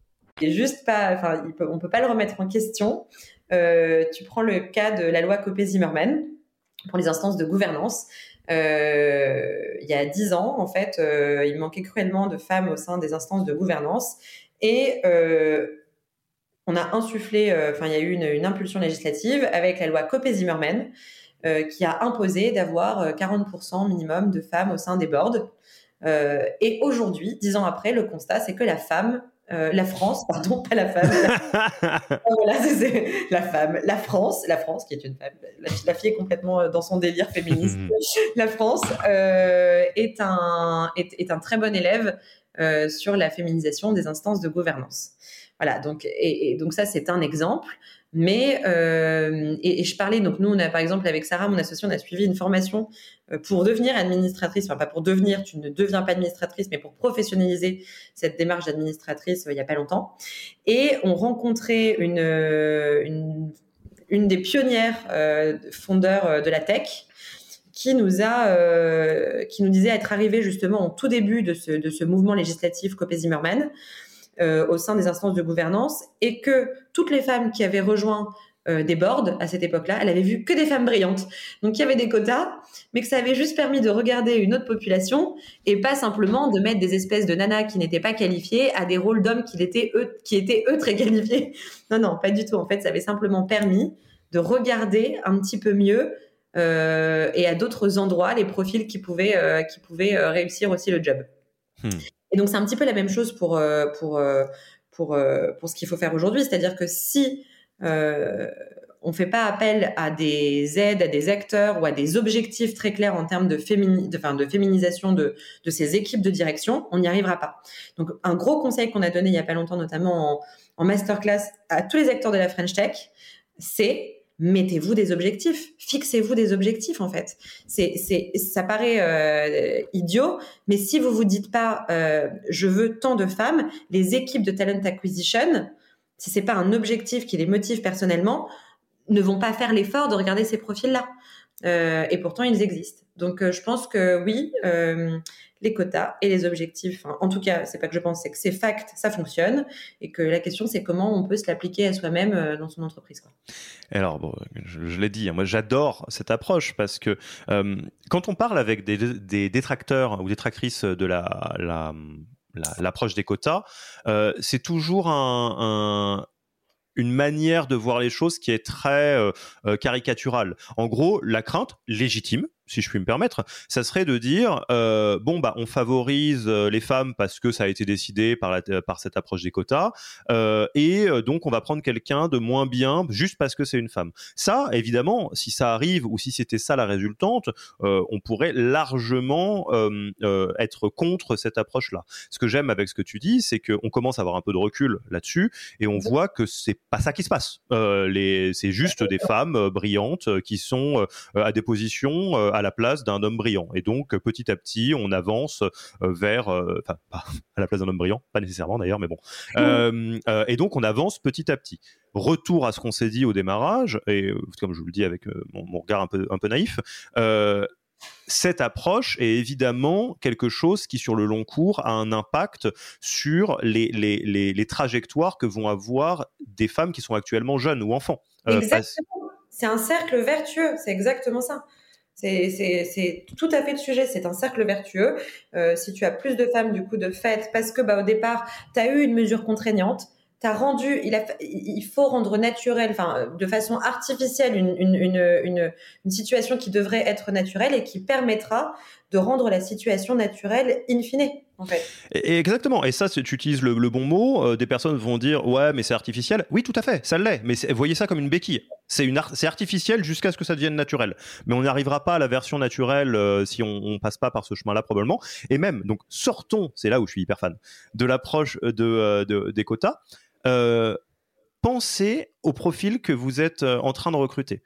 juste pas, enfin, on peut pas le remettre en question. Euh, tu prends le cas de la loi Copé-Zimmermann pour les instances de gouvernance. Euh, il y a dix ans, en fait, euh, il manquait cruellement de femmes au sein des instances de gouvernance et on a insufflé, enfin, il y a eu une, impulsion législative avec la loi Copé-Zimmermann qui a imposé d'avoir 40% minimum de femmes au sein des boards. et aujourd'hui, dix ans après, le constat, c'est que la femme euh, la France, pardon, pas la femme. *laughs* La... c'est la femme, la France, la France qui est une femme. La, fille est complètement euh, dans son délire féministe. *laughs* la France euh, est un est, un très bon élève sur la féminisation des instances de gouvernance. Voilà, donc, et, donc ça, c'est un exemple. Mais, euh, et, je parlais, donc nous, on a par exemple, avec Sarah, mon associée, on a suivi une formation euh, pour devenir administratrice, enfin pas pour devenir, tu ne deviens pas administratrice, mais pour professionnaliser cette démarche d'administratrice il n'y a pas longtemps. Et on rencontrait une, une, des pionnières euh, fondeurs de la tech, qui nous a, euh, qui nous disait être arrivé justement au tout début de ce, de ce mouvement législatif Copé-Zimmermann euh, au sein des instances de gouvernance et que toutes les femmes qui avaient rejoint euh, des boards à cette époque-là, elle avait vu que des femmes brillantes. Donc il y avait des quotas, mais que ça avait juste permis de regarder une autre population et pas simplement de mettre des espèces de nanas qui n'étaient pas qualifiées à des rôles d'hommes qui étaient eux, qui étaient eux très qualifiés. *laughs* Non, non, pas du tout. En fait, ça avait simplement permis de regarder un petit peu mieux euh, et à d'autres endroits les profils qui pouvaient, qui pouvaient réussir aussi le job. Hmm. Et donc c'est un petit peu la même chose pour, pour, pour, pour ce qu'il faut faire aujourd'hui, c'est-à-dire que si on ne fait pas appel à des aides, à des acteurs ou à des objectifs très clairs en termes de, fémini enfin, de féminisation de, de, ces équipes de direction, on n'y arrivera pas. Donc, un gros conseil qu'on a donné il n'y a pas longtemps, notamment en, en masterclass à tous les acteurs de la French Tech, c'est mettez-vous des objectifs, fixez-vous des objectifs en fait. C'est, c'est, ça paraît euh, idiot, mais si vous vous dites pas euh, je veux tant de femmes, les équipes de talent acquisition, si c'est pas un objectif qui les motive personnellement, ne vont pas faire l'effort de regarder ces profils-là. Euh, et pourtant, ils existent. Donc, je pense que oui, les quotas et les objectifs. en tout cas, c'est pas que je pense, c'est que c'est fact, ça fonctionne, et que la question c'est comment on peut se l'appliquer à soi-même euh, dans son entreprise. Alors, je, l'ai dit, hein, moi j'adore cette approche parce que euh, quand on parle avec des, détracteurs ou détractrices de la, l'approche des quotas, euh, c'est toujours un, une manière de voir les choses qui est très caricaturale. En gros, la crainte légitime, si je puis me permettre, ça serait de dire euh, bon bah on favorise euh, les femmes parce que ça a été décidé par la, par cette approche des quotas euh, et donc on va prendre quelqu'un de moins bien juste parce que c'est une femme. Ça évidemment, si ça arrive ou si c'était ça la résultante, on pourrait largement être contre cette approche-là. Ce que j'aime avec ce que tu dis, c'est qu'on commence à avoir un peu de recul là-dessus et on voit que c'est pas ça qui se passe. les c'est juste des femmes brillantes qui sont à des positions à la place d'un homme brillant. Et donc, petit à petit, on avance euh, vers, euh, enfin, pas *laughs* à la place d'un homme brillant, pas nécessairement d'ailleurs, mais bon. Euh, et donc, on avance petit à petit. Retour à ce qu'on s'est dit au démarrage, et comme je vous le dis avec mon, regard un peu, un peu naïf, cette approche est évidemment quelque chose qui, sur le long cours, a un impact sur les, les, les, trajectoires que vont avoir des femmes qui sont actuellement jeunes ou enfants. exactement. C'est un cercle vertueux, c'est exactement ça. C'est tout à fait le sujet. C'est un cercle vertueux. Euh, si tu as plus de femmes du coup de fait, parce que bah, au départ, tu as eu une mesure contraignante, as rendu, il, a, il faut rendre naturel, enfin, de façon artificielle, une, une, une, une, situation qui devrait être naturelle et qui permettra de rendre la situation naturelle in fine. Exactement. Et ça, tu utilises le, bon mot. Euh, des personnes vont dire ouais, mais c'est artificiel. Oui, tout à fait, ça l'est. Mais voyez ça comme une béquille. C'est artificiel jusqu'à ce que ça devienne naturel. Mais on n'arrivera pas à la version naturelle euh, si on, on passe pas par ce chemin-là probablement. Et même donc sortons, c'est là où je suis hyper fan de l'approche euh, de, des quotas. Pensez au profil que vous êtes en train de recruter.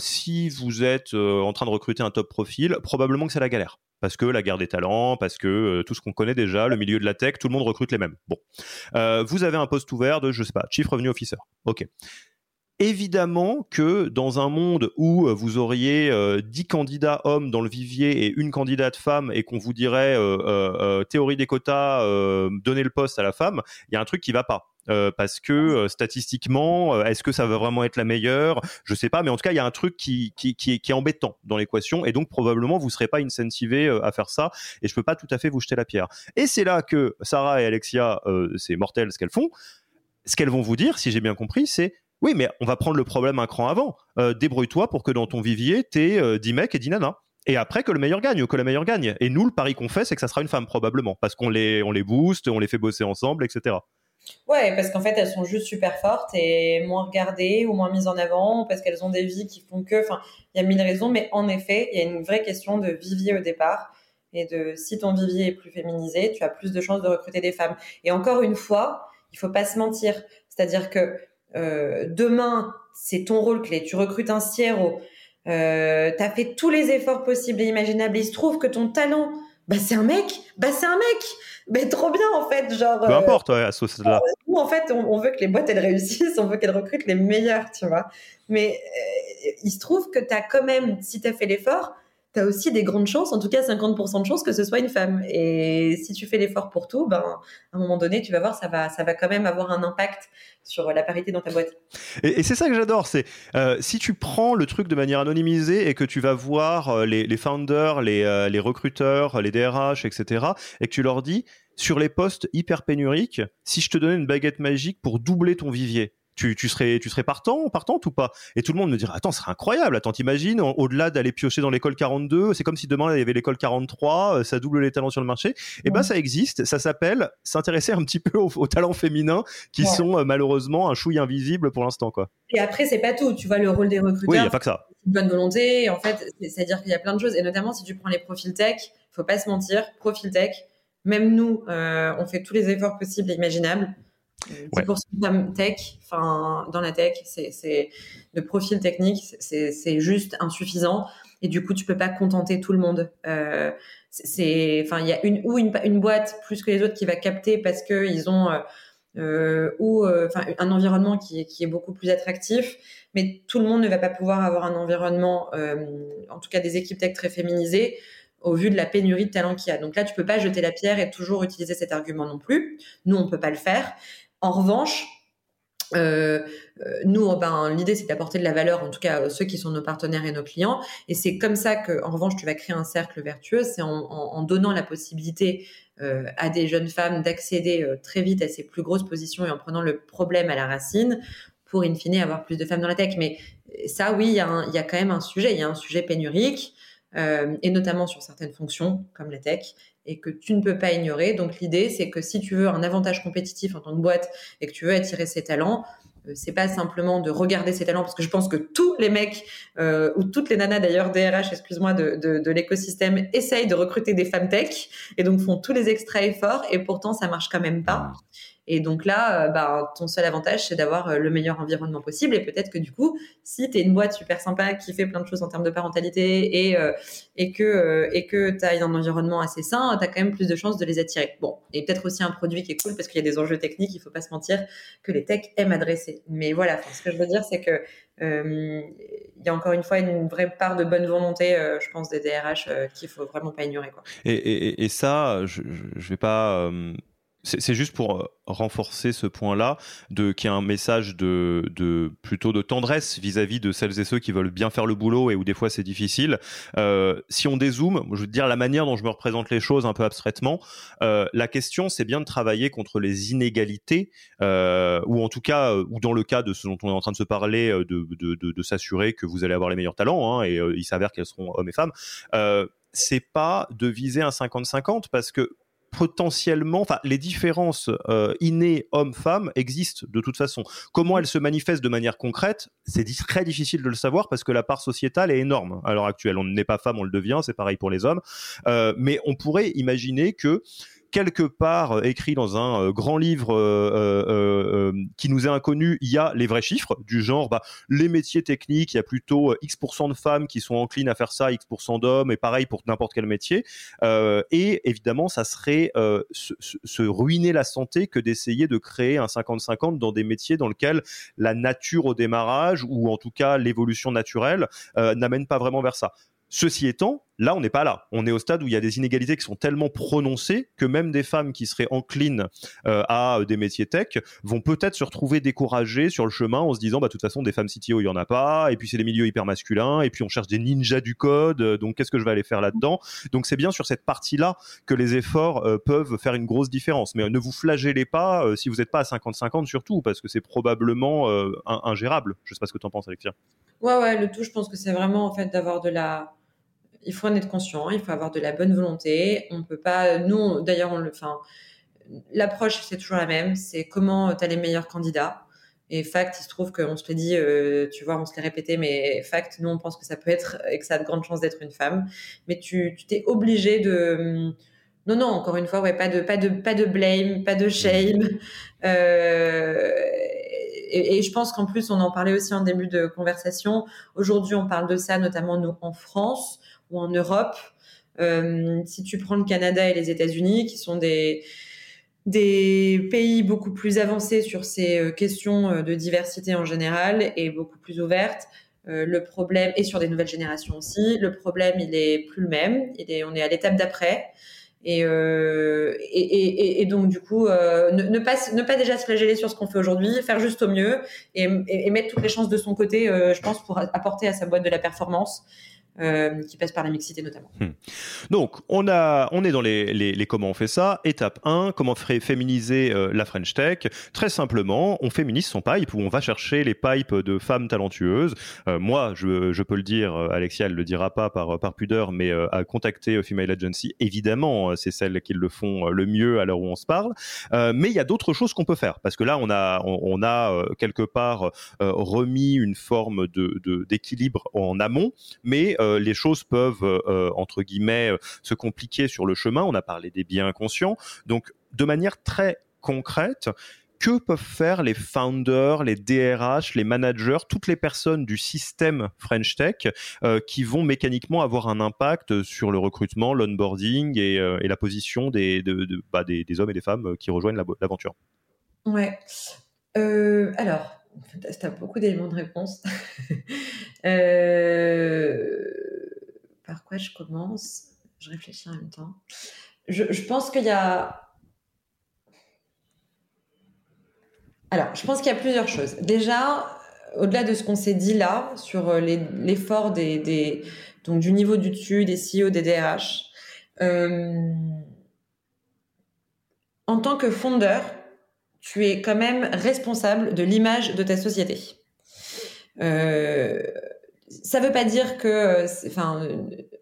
Si vous êtes en train de recruter un top profil, probablement que c'est la galère. Parce que la guerre des talents, parce que tout ce qu'on connaît déjà, le milieu de la tech, tout le monde recrute les mêmes. Bon. vous avez un poste ouvert de, je sais pas, Chief Revenue Officer. OK. Évidemment que dans un monde où euh, vous auriez euh, 10 candidats hommes dans le vivier et une candidate femme et qu'on vous dirait euh, euh, théorie des quotas, donner le poste à la femme, il y a un truc qui va pas. parce que statistiquement, est-ce que ça va vraiment être la meilleure? Je sais pas, mais en tout cas, il y a un truc qui, qui, qui, est, qui est embêtant dans l'équation, et donc probablement vous serez pas incentivé à faire ça, et je peux pas tout à fait vous jeter la pierre. Et c'est là que Sarah et Alexia, c'est mortel ce qu'elles font. Ce qu'elles vont vous dire, si j'ai bien compris, c'est oui, mais on va prendre le problème un cran avant. Euh, débrouille-toi pour que dans ton vivier, t'aies euh, 10 mecs et 10 nanas. Et après que le meilleur gagne ou que la meilleure gagne. Et nous, le pari qu'on fait, c'est que ça sera une femme probablement, parce qu'on les, on les booste, on les fait bosser ensemble, etc. Ouais, parce qu'en fait, elles sont juste super fortes et moins regardées ou moins mises en avant, parce qu'elles ont des vies qui font que. Enfin, il y a mille raisons, mais en effet, il y a une vraie question de vivier au départ et de si ton vivier est plus féminisé, tu as plus de chances de recruter des femmes. Et encore une fois, il faut pas se mentir. C'est-à-dire que euh, demain, c'est ton rôle clé. Tu recrutes un CRO. Euh, tu as fait tous les efforts possibles et imaginables. il se trouve que ton talent, bah, c'est un mec. Bah, c'est un mec. Mais trop bien, en fait. Genre, Peu importe, ouais, à ce là Nous, en fait, on, veut que les boîtes, elles réussissent. On veut qu'elles recrutent les meilleurs, tu vois. Mais il se trouve que tu as quand même, si tu as fait l'effort, tu as aussi des grandes chances, en tout cas 50% de chances que ce soit une femme. Et si tu fais l'effort pour tout, ben, à un moment donné, tu vas voir, ça va, ça va quand même avoir un impact sur la parité dans ta boîte. Et, c'est ça que j'adore, c'est euh, si tu prends le truc de manière anonymisée et que tu vas voir euh, les, les founders, les, euh, les recruteurs, les DRH, etc., et que tu leur dis, sur les postes hyper pénuriques, si je te donnais une baguette magique pour doubler ton vivier, tu, tu, serais, tu serais partant, partante ou pas? Et tout le monde me dirait, attends, ce serait incroyable, attends, t'imagines, au-delà d'aller piocher dans l'école 42, c'est comme si demain il y avait l'école 43, euh, ça double les talents sur le marché. Et eh ben ça existe, ça s'appelle s'intéresser un petit peu aux, talents féminins qui sont euh, malheureusement un chouille invisible pour l'instant, quoi. Et après, c'est pas tout, tu vois, le rôle des recruteurs. Oui, il n'y a pas que ça. Bonne volonté, en fait, c'est-à-dire qu'il y a plein de choses, et notamment si tu prends les profils tech, faut pas se mentir, profil tech, même nous, euh, on fait tous les efforts possibles et imaginables 10% de femmes tech, enfin, dans la tech, c'est, le profil technique, c'est, juste insuffisant. Et du coup, tu peux pas contenter tout le monde. Euh, c'est, enfin, il y a une ou une, une, boîte plus que les autres qui va capter parce que ils ont euh, euh ou euh, enfin un environnement qui est, qui est beaucoup plus attractif. Mais tout le monde ne va pas pouvoir avoir un environnement, euh, en tout cas des équipes tech très féminisées au vu de la pénurie de talents qu'il y a. Donc là, tu peux pas jeter la pierre et toujours utiliser cet argument non plus. Nous, on peut pas le faire. En revanche, euh, euh, nous, ben, l'idée, c'est d'apporter de la valeur, en tout cas, à ceux qui sont nos partenaires et nos clients. Et c'est comme ça que, en revanche, tu vas créer un cercle vertueux. C'est en, donnant la possibilité euh, à des jeunes femmes d'accéder très vite à ces plus grosses positions et en prenant le problème à la racine pour, in fine, avoir plus de femmes dans la tech. Mais ça, oui, il y, a quand même un sujet. Il y a un sujet pénurique. Et notamment sur certaines fonctions comme la tech et que tu ne peux pas ignorer. Donc l'idée, c'est que si tu veux un avantage compétitif en tant que boîte et que tu veux attirer ses talents, euh, c'est pas simplement de regarder ses talents parce que je pense que tous les mecs euh, ou toutes les nanas d'ailleurs DRH excuse-moi de, de, l'écosystème essayent de recruter des femmes tech et donc font tous les extra efforts et pourtant ça marche quand même pas et donc là, euh, bah, ton seul avantage, c'est d'avoir euh, le meilleur environnement possible. Et peut-être que du coup, si tu es une boîte super sympa qui fait plein de choses en termes de parentalité et, euh, que as un environnement assez sain, tu as quand même plus de chances de les attirer. Bon, et peut-être aussi un produit qui est cool parce qu'il y a des enjeux techniques, il faut pas se mentir, que les techs aiment adresser. Mais voilà, ce que je veux dire, c'est que il y a encore une fois une vraie part de bonne volonté, je pense, des DRH qu'il faut vraiment pas ignorer. Et, ça, je, je vais pas c'est juste pour euh, renforcer ce point-là, y a un message de, plutôt de tendresse vis-à-vis de celles et ceux qui veulent bien faire le boulot et où des fois c'est difficile. Euh, si on dézoome, je veux dire la manière dont je me représente les choses un peu abstraitement, euh, la question c'est bien de travailler contre les inégalités, ou en tout cas, ou dans le cas de ce dont on est en train de se parler, de, de s'assurer que vous allez avoir les meilleurs talents, hein, et il s'avère qu'elles seront hommes et femmes. c'est pas de viser un 50-50 parce que potentiellement, enfin, les différences euh, innées hommes-femmes existent de toute façon. Comment elles se manifestent de manière concrète, c'est très difficile de le savoir parce que la part sociétale est énorme à l'heure actuelle. On n'est pas femme, on le devient, c'est pareil pour les hommes. Euh, mais on pourrait imaginer que quelque part euh, écrit dans un euh, grand livre euh, qui nous est inconnu, il y a les vrais chiffres du genre bah, les métiers techniques, il y a plutôt X% de femmes qui sont enclines à faire ça, X% d'hommes, et pareil pour n'importe quel métier. et évidemment, ça serait se, ruiner la santé que d'essayer de créer un 50-50 dans des métiers dans lesquels la nature au démarrage, ou en tout cas l'évolution naturelle, n'amène pas vraiment vers ça. Ceci étant, là, on n'est pas là. On est au stade où il y a des inégalités qui sont tellement prononcées que même des femmes qui seraient enclines euh, à des métiers tech vont peut-être se retrouver découragées sur le chemin en se disant, bah, de toute façon, des femmes CTO, il y en a pas, et puis c'est des milieux hyper masculins, et puis on cherche des ninjas du code, euh, donc qu'est-ce que je vais aller faire là-dedans? Donc c'est bien sur cette partie-là que les efforts euh, peuvent faire une grosse différence. Mais ne vous flagellez pas si vous n'êtes pas à 50-50 surtout, parce que c'est probablement ingérable. Je sais pas ce que tu en penses, Alexia. Ouais, ouais, le tout, je pense que c'est vraiment en fait d'avoir de la il faut en être conscient, il faut avoir de la bonne volonté. On peut pas, nous, d'ailleurs, enfin, l'approche c'est toujours la même. C'est comment tu as les meilleurs candidats. Et fact, il se trouve qu'on se le dit, euh, tu vois, on se l'est répété, mais fact, nous, on pense que ça peut être et que ça a de grandes chances d'être une femme. Mais tu t'es obligé de, non, non, encore une fois, ouais, pas de, pas de, pas de blame, pas de shame. Euh, et, je pense qu'en plus, on en parlait aussi en début de conversation. Aujourd'hui, on parle de ça, notamment nous en France ou en Europe. Euh, si tu prends le Canada et les États-Unis, qui sont des des pays beaucoup plus avancés sur ces euh, questions euh, de diversité en général et beaucoup plus ouvertes. le problème, et sur des nouvelles générations aussi, le problème, il est plus le même. On est à l'étape d'après. Et, donc, du coup, ne, pas, déjà se flageller sur ce qu'on fait aujourd'hui, faire juste au mieux et, mettre toutes les chances de son côté, je pense, pour apporter à sa boîte de la performance euh, qui passe par la mixité notamment. Hmm. Donc, on, a, on est dans les, les, comment on fait ça. Étape 1, comment féminiser euh, la French Tech Très simplement, on féminise son pipe ou on va chercher les pipes de femmes talentueuses. Euh, moi, je, je, peux le dire, Alexia, elle le dira pas par, par pudeur, mais à contacter Female Agency, évidemment, c'est celles qui le font le mieux à l'heure où on se parle. mais il y a d'autres choses qu'on peut faire parce que là, on a, on, a quelque part remis une forme d'équilibre de, en amont, mais euh, les choses peuvent, euh, euh, entre guillemets, se compliquer sur le chemin. On a parlé des biens inconscients. Donc, de manière très concrète, que peuvent faire les founders, les DRH, les managers, toutes les personnes du système French Tech qui vont mécaniquement avoir un impact sur le recrutement, l'onboarding et, la position des, bah, des, hommes et des femmes qui rejoignent l'aventure? Ouais. alors, tu as beaucoup d'éléments de réponse. *laughs* Euh, par quoi je commence? Je réfléchis en même temps. Je, pense qu'il y a. Alors, je pense qu'il y a plusieurs choses. Déjà, au-delà de ce qu'on s'est dit là, sur l'effort des, du niveau du dessus, des CEO, des DRH, euh, en tant que fondeur, tu es quand même responsable de l'image de ta société. Euh, ça veut pas dire que, enfin,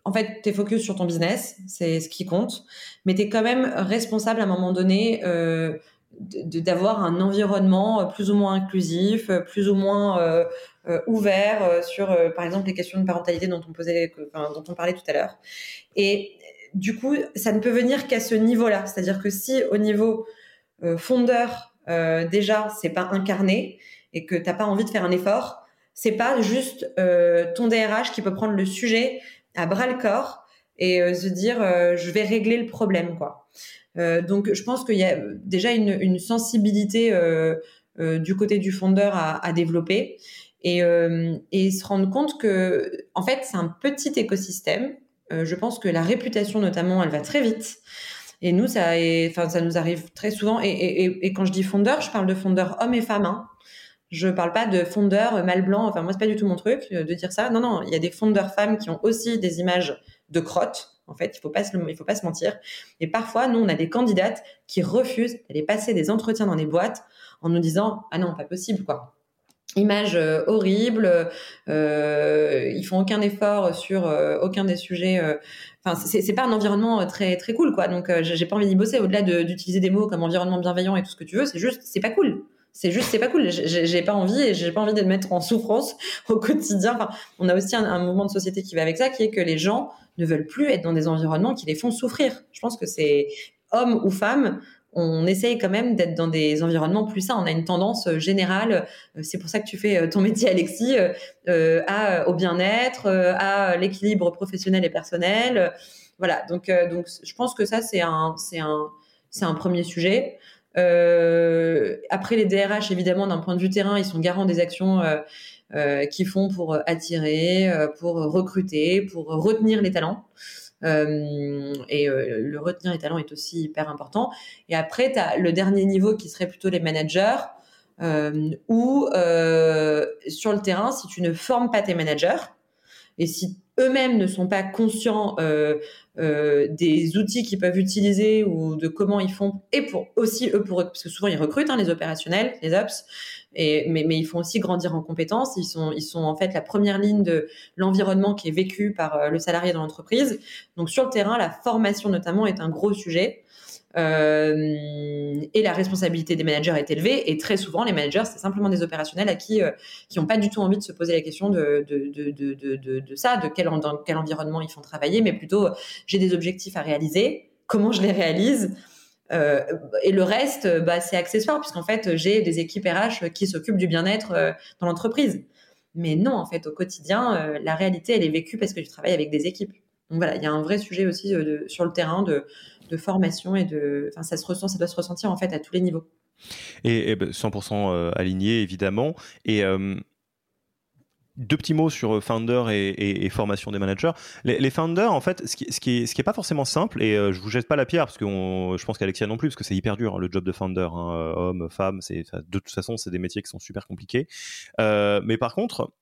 en fait, tu es focus sur ton business, c'est ce qui compte, mais tu es quand même responsable à un moment donné euh, d'avoir un environnement plus ou moins inclusif, plus ou moins euh, euh ouvert euh, sur, euh, par exemple, les questions de parentalité dont on parlait tout à l'heure. Et du coup, ça ne peut venir qu'à ce niveau-là, c'est-à-dire que si au niveau fondeur euh, déjà c'est pas incarné et que t'as pas envie de faire un effort, c'est pas juste euh, ton DRH qui peut prendre le sujet à bras le corps et euh, se dire je vais régler le problème quoi. donc je pense qu'il y a déjà une, sensibilité du côté du fondeur à, à développer et, et, se rendre compte que en fait c'est un petit écosystème. je pense que la réputation notamment elle va très vite. Et nous, ça, nous arrive très souvent. Et, quand je dis fondeur, je parle de fondeurs hommes et femmes. Hein. Je parle pas de fondeurs mâle blanc. Enfin, moi, c'est pas du tout mon truc euh, de dire ça. Non, non, il y a des fondeurs femmes qui ont aussi des images de crottes. En fait, il faut faut pas se mentir. Et parfois, nous, on a des candidates qui refusent d'aller passer des entretiens dans les boîtes en nous disant ah non, pas possible quoi image euh, horrible, euh, ils font aucun effort sur euh, aucun des sujets. Enfin, c'est pas un environnement très très cool, quoi. Donc, j'ai pas envie d'y bosser. Au-delà d'utiliser des mots comme environnement bienveillant et tout ce que tu veux, c'est juste, c'est pas cool. C'est juste, c'est pas cool. J'ai pas envie et j'ai pas envie de mettre en souffrance *laughs* au quotidien. Enfin, on a aussi un, un, mouvement de société qui va avec ça, qui est que les gens ne veulent plus être dans des environnements qui les font souffrir. Je pense que c'est hommes ou femmes, on essaye quand même d'être dans des environnements plus sains. On a une tendance euh, générale, euh, c'est pour ça que tu fais euh, ton métier, Alexis, au bien-être, à l'équilibre professionnel et personnel. Voilà, donc, donc je pense que ça, c'est un, un, c'est un premier sujet. après, les DRH, évidemment, d'un point de vue terrain, ils sont garants des actions qu'ils font pour attirer, pour recruter, pour retenir les talents. Euh, et euh, le retenir les talents est aussi hyper important. Et après, tu as le dernier niveau qui serait plutôt les managers. Euh, euh, sur le terrain, si tu ne formes pas tes managers et si eux-mêmes ne sont pas conscients des outils qu'ils peuvent utiliser ou de comment ils font, et pour aussi eux, pour parce que souvent ils recrutent hein, les opérationnels, les ops, et, mais, ils font aussi grandir en compétences. Ils sont, ils sont en fait la première ligne de l'environnement qui est vécu par euh, le salarié dans l'entreprise. Donc sur le terrain, la formation notamment est un gros sujet. Euh, et la responsabilité des managers est élevée. Et très souvent, les managers, c'est simplement des opérationnels à qui euh, qui n'ont pas du tout envie de se poser la question de, de ça, de quel, dans quel environnement ils font travailler, mais plutôt j'ai des objectifs à réaliser. comment je les réalise? Euh, et le reste, bah, c'est accessoire, puisqu'en fait, j'ai des équipes RH qui s'occupent du bien-être euh, dans l'entreprise. Mais non, en fait, au quotidien, euh, la réalité, elle est vécue parce que je travaille avec des équipes. Donc voilà, il y a un vrai sujet aussi sur le terrain de, formation et de, ça se ressent, ça doit se ressentir en fait à tous les niveaux. Et, 100% aligné évidemment. Et deux petits mots sur euh, Founder et, formation des managers. Les, founders, en fait, ce qui, ce est, pas forcément simple, et euh, je vous jette pas la pierre parce que je pense qu'Alexia non plus, parce que c'est hyper dur hein, le job de founder, hein, euh, homme, femme, de toute façon c'est des métiers qui sont super compliqués. mais par contre,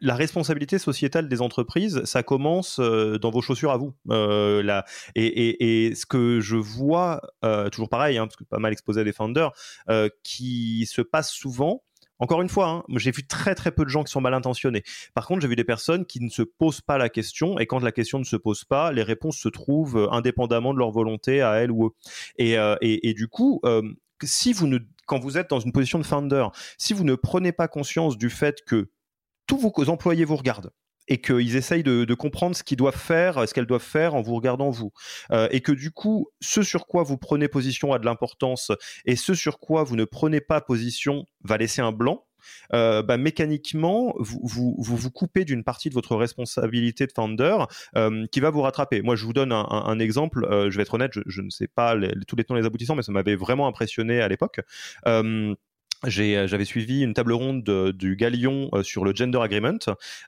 la responsabilité sociétale des entreprises, ça commence dans vos chaussures à vous. et, ce que je vois, toujours pareil, hein, parce que pas mal exposé à des founders, qui se passe souvent, encore une fois, hein, j'ai vu très très peu de gens qui sont mal intentionnés. Par contre, j'ai vu des personnes qui ne se posent pas la question et quand la question ne se pose pas, les réponses se trouvent euh, indépendamment de leur volonté à elles ou eux. Et, euh, du coup, euh, si vous ne, quand vous êtes dans une position de founder, si vous ne prenez pas conscience du fait que tous vos employés vous regardent, et qu'ils essayent de, comprendre ce qu'ils doivent faire, ce qu'elles doivent faire en vous regardant vous. Euh, et que du coup, ce sur quoi vous prenez position a de l'importance et ce sur quoi vous ne prenez pas position va laisser un blanc. Euh, bah, mécaniquement, vous vous, vous, coupez d'une partie de votre responsabilité de founder euh, qui va vous rattraper. Moi, je vous donne un, exemple. je vais être honnête, je, ne sais pas tous les temps les aboutissants, mais ça m'avait vraiment impressionné à l'époque. Euh, j'avais suivi une table ronde du Galion euh, sur le gender agreement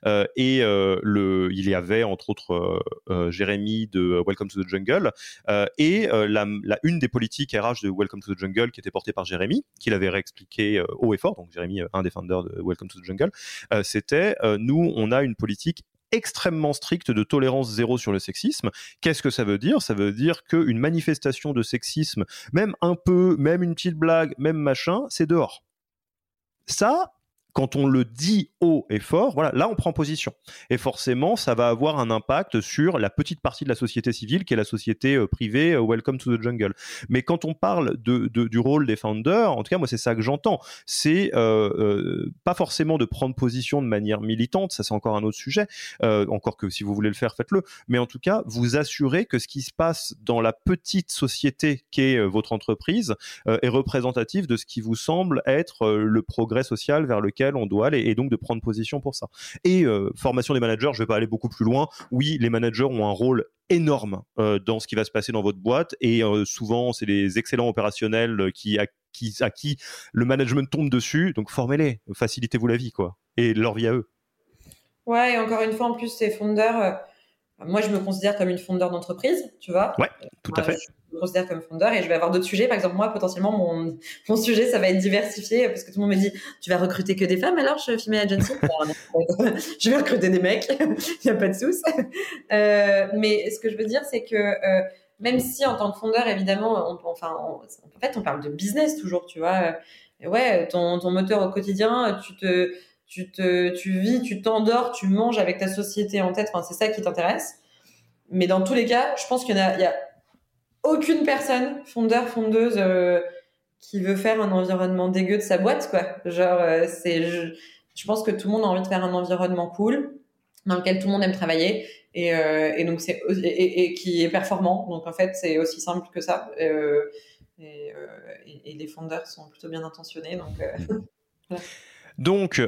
euh, et le, il y avait entre autres Jérémy de Welcome to the Jungle et la, la, une des politiques RH de Welcome to the Jungle qui était portée par Jérémy, qu'il avait réexpliqué haut et fort, donc Jérémy, un des de Welcome to the Jungle, c'était nous, on a une politique extrêmement stricte de tolérance zéro sur le sexisme. Qu'est-ce que ça veut dire? Ça veut dire qu'une manifestation de sexisme, même un peu, même une petite blague, même machin, c'est dehors. Ça, quand on le dit haut et fort, voilà, là on prend position. Et forcément, ça va avoir un impact sur la petite partie de la société civile qui est la société euh, privée euh, Welcome to the Jungle. Mais quand on parle de, du rôle des founders, en tout cas moi c'est ça que j'entends, c'est euh, pas forcément de prendre position de manière militante, ça c'est encore un autre sujet, encore que si vous voulez le faire, faites-le. Mais en tout cas, vous assurez que ce qui se passe dans la petite société qu'est votre entreprise est représentatif de ce qui vous semble être le progrès social vers lequel on doit aller et donc de prendre position pour ça. Et euh, formation des managers, je vais pas aller beaucoup plus loin. Oui, les managers ont un rôle énorme euh, dans ce qui va se passer dans votre boîte et euh, souvent c'est les excellents opérationnels qui à, qui à qui le management tombe dessus. Donc formez-les, facilitez-vous la vie quoi et leur vie à eux. Ouais, et encore une fois en plus ces fondeurs moi, je me considère comme une fondeur d'entreprise, tu vois. Ouais, tout à fait me considère comme fondeur et je vais avoir d'autres sujets. Par exemple, moi, potentiellement, mon, mon sujet, ça va être diversifié parce que tout le monde me dit Tu vas recruter que des femmes alors, je Female Agency? *laughs* *laughs* Je vais recruter des mecs, *laughs* il n'y a pas de souci. Euh, mais ce que je veux dire, c'est que euh, même si en tant que fondeur, évidemment, on, enfin, en fait, on parle de business toujours, tu vois. ouais, ton, ton moteur au quotidien, tu te. Tu, te, tu vis, tu t'endors, tu manges avec ta société en tête. Enfin, c'est ça qui t'intéresse. Mais dans tous les cas, je pense qu'il y, y, a aucune personne, fondeur, fondeuse, euh, qui veut faire un environnement dégueu de sa boîte, quoi. Genre, euh, c'est, je, pense que tout le monde a envie de faire un environnement cool, dans lequel tout le monde aime travailler, et, euh, et donc c'est et, qui est performant. Donc en fait, c'est aussi simple que ça. Et, les fondeurs sont plutôt bien intentionnés, donc. *laughs* Donc,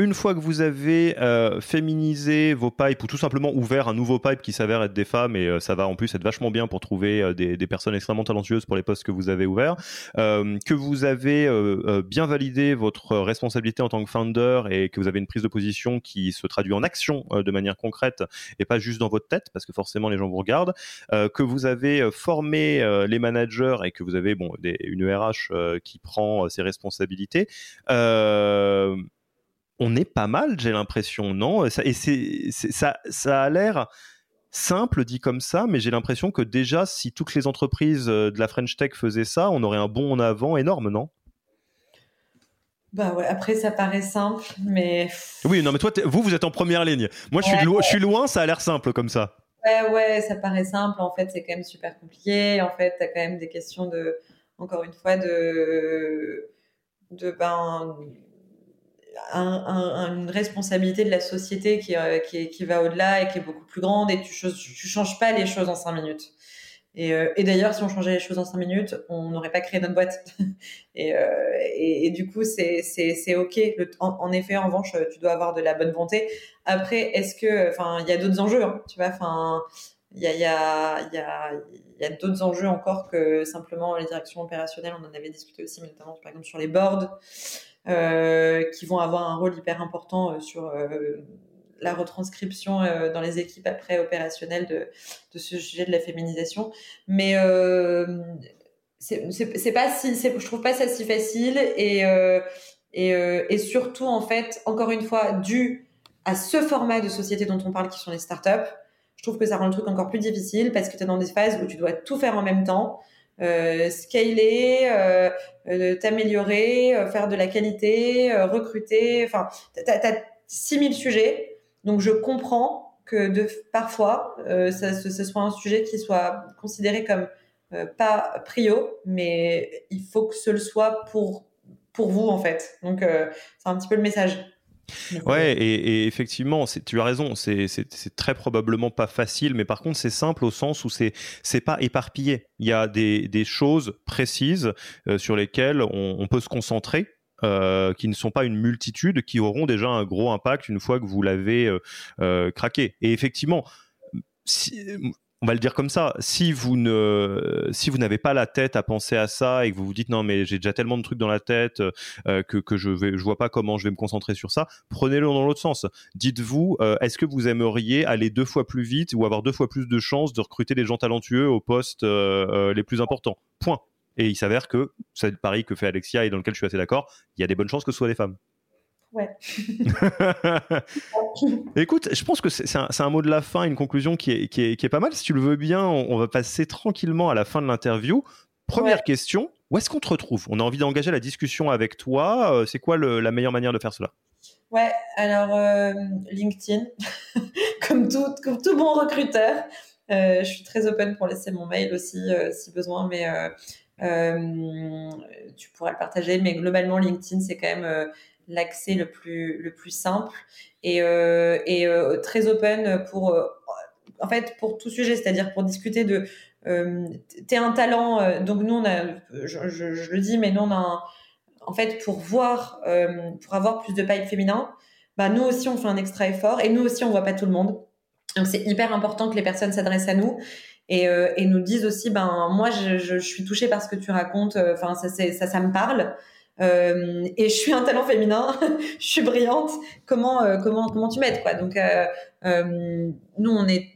une fois que vous avez euh, féminisé vos pipes ou tout simplement ouvert un nouveau pipe qui s'avère être des femmes et euh, ça va en plus être vachement bien pour trouver euh, des, personnes extrêmement talentueuses pour les postes que vous avez ouverts, que vous avez bien validé votre responsabilité en tant que founder et que vous avez une prise de position qui se traduit en action de manière concrète et pas juste dans votre tête parce que forcément les gens vous regardent, que vous avez formé les managers et que vous avez bon une RH qui prend ses responsabilités on est pas mal, j'ai l'impression, non? Et c'est, ça, ça a l'air simple dit comme ça, mais j'ai l'impression que déjà, si toutes les entreprises euh, de la French Tech faisaient ça, on aurait un bond en avant énorme, non? Bah ouais, après ça paraît simple, mais. Oui, non, mais toi, vous, vous êtes en première ligne. Moi, je, suis je suis loin, ça a l'air simple comme ça. Ouais, ouais, ça paraît simple. En fait, c'est quand même super compliqué. En fait, tu as quand même des questions de, encore une fois, de, de ben, une responsabilité de la société qui, euh, qui, qui va au-delà et qui est beaucoup plus grande et tu, tu changes pas les choses en cinq minutes. Et, euh, et d'ailleurs, si on changeait les choses en cinq minutes, on n'aurait pas créé notre boîte. *laughs* et, euh, et, et, du coup, c'est ok. Le, en, en, effet, en revanche, tu dois avoir de la bonne volonté. Après, est-ce que, enfin, il y a d'autres enjeux, hein, tu vois, enfin. Il y a, y a, y y a d'autres enjeux encore que simplement les directions opérationnelles. On en avait discuté aussi, notamment par exemple sur les boards, qui vont avoir un rôle hyper important euh, sur euh, la retranscription euh, dans les équipes après opérationnelles de, ce sujet de la féminisation. Mais euh, c'est pas si, je trouve pas ça si facile et, euh, et, euh, et, surtout en fait, encore une fois, dû à ce format de société dont on parle qui sont les startups, je trouve que ça rend le truc encore plus difficile parce que tu es dans des phases où tu dois tout faire en même temps. Euh, scaler, euh, euh, t'améliorer, faire de la qualité, recruter. Enfin, tu as, 6000 sujets donc je comprends que de, parfois, ça, ce, soit un sujet qui soit considéré comme pas prio, mais il faut que ce le soit pour, pour vous, en fait. Donc c'est un petit peu le message. Ouais, et, et effectivement, tu as raison, c'est très probablement pas facile, mais par contre, c'est simple au sens où c'est pas éparpillé. Il y a des, des choses précises euh, sur lesquelles on, on, peut se concentrer euh, qui ne sont pas une multitude, qui auront déjà un gros impact une fois que vous l'avez euh, euh, craqué. Et effectivement, si, on va le dire comme ça, si vous ne, si vous n'avez pas la tête à penser à ça et que vous vous dites non mais j'ai déjà tellement de trucs dans la tête euh, que, que je vais, je vois pas comment je vais me concentrer sur ça, prenez-le dans l'autre sens. Dites-vous, euh, est-ce que vous aimeriez aller deux fois plus vite ou avoir deux fois plus de chances de recruter des gens talentueux aux postes euh, les plus importants? Point. Et il s'avère que c'est le pari que fait Alexia et dans lequel je suis assez d'accord, il y a des bonnes chances que ce soit des femmes. Ouais. *laughs* Écoute, je pense que c'est un, un, mot de la fin, une conclusion qui est, qui est, qui est pas mal. Si tu le veux bien, on, on, va passer tranquillement à la fin de l'interview. Première ouais. question, où est-ce qu'on te retrouve? On a envie d'engager la discussion avec toi. Euh, c'est quoi le, la meilleure manière de faire cela? Ouais, alors euh, LinkedIn, *laughs* comme, tout, comme tout bon recruteur. Euh, je suis très open pour laisser mon mail aussi euh, si besoin, mais euh, tu pourras le partager. Mais globalement, LinkedIn, c'est quand même l'accès le plus, le plus simple et, et très open pour, en fait, pour tout sujet, c'est-à-dire pour discuter de euh, t'es un talent, euh, donc nous on je, je, le dis, mais nous on a, un, en fait, pour voir, euh, pour avoir plus de pipe féminin, bah nous aussi on fait un extra effort et nous aussi on voit pas tout le monde. Donc c'est hyper important que les personnes s'adressent à nous et, euh, et nous disent aussi, ben moi je, je, suis touchée par ce que tu racontes, enfin ça, ça, ça me parle. Euh, et je suis un talent féminin, *laughs* je suis brillante. Comment euh, comment comment tu m'aides quoi? Donc euh, nous on est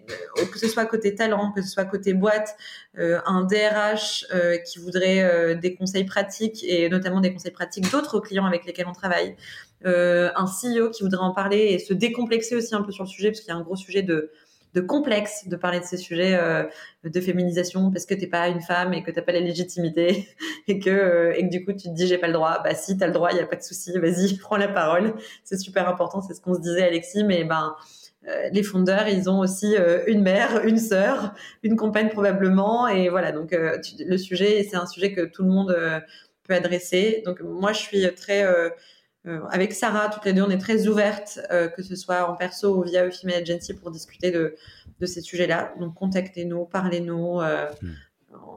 que ce soit côté talent, que ce soit côté boîte, un DRH qui voudrait des conseils pratiques et notamment des conseils pratiques d'autres clients avec lesquels on travaille, un CEO qui voudrait en parler et se décomplexer aussi un peu sur le sujet parce qu'il y a un gros sujet de de complexe de parler de ces sujets euh, de féminisation parce que t'es pas une femme et que t'as pas la légitimité *laughs* et que euh, et que du coup tu te dis j'ai pas le droit. Bah si t'as le droit il y a pas de souci. Vas-y *laughs* prends la parole. C'est super important. C'est ce qu'on se disait Alexis. Mais ben euh, les fondeurs, ils ont aussi une mère, une sœur, une compagne probablement, et voilà. Donc le sujet, c'est un sujet que tout le monde peut adresser. Donc moi, je suis très avec Sarah, toutes les deux, on est très ouvertes, euh, que ce soit en perso ou via Female Agency, pour discuter de, de ces sujets-là. Donc, contactez-nous, parlez-nous. Euh, mmh.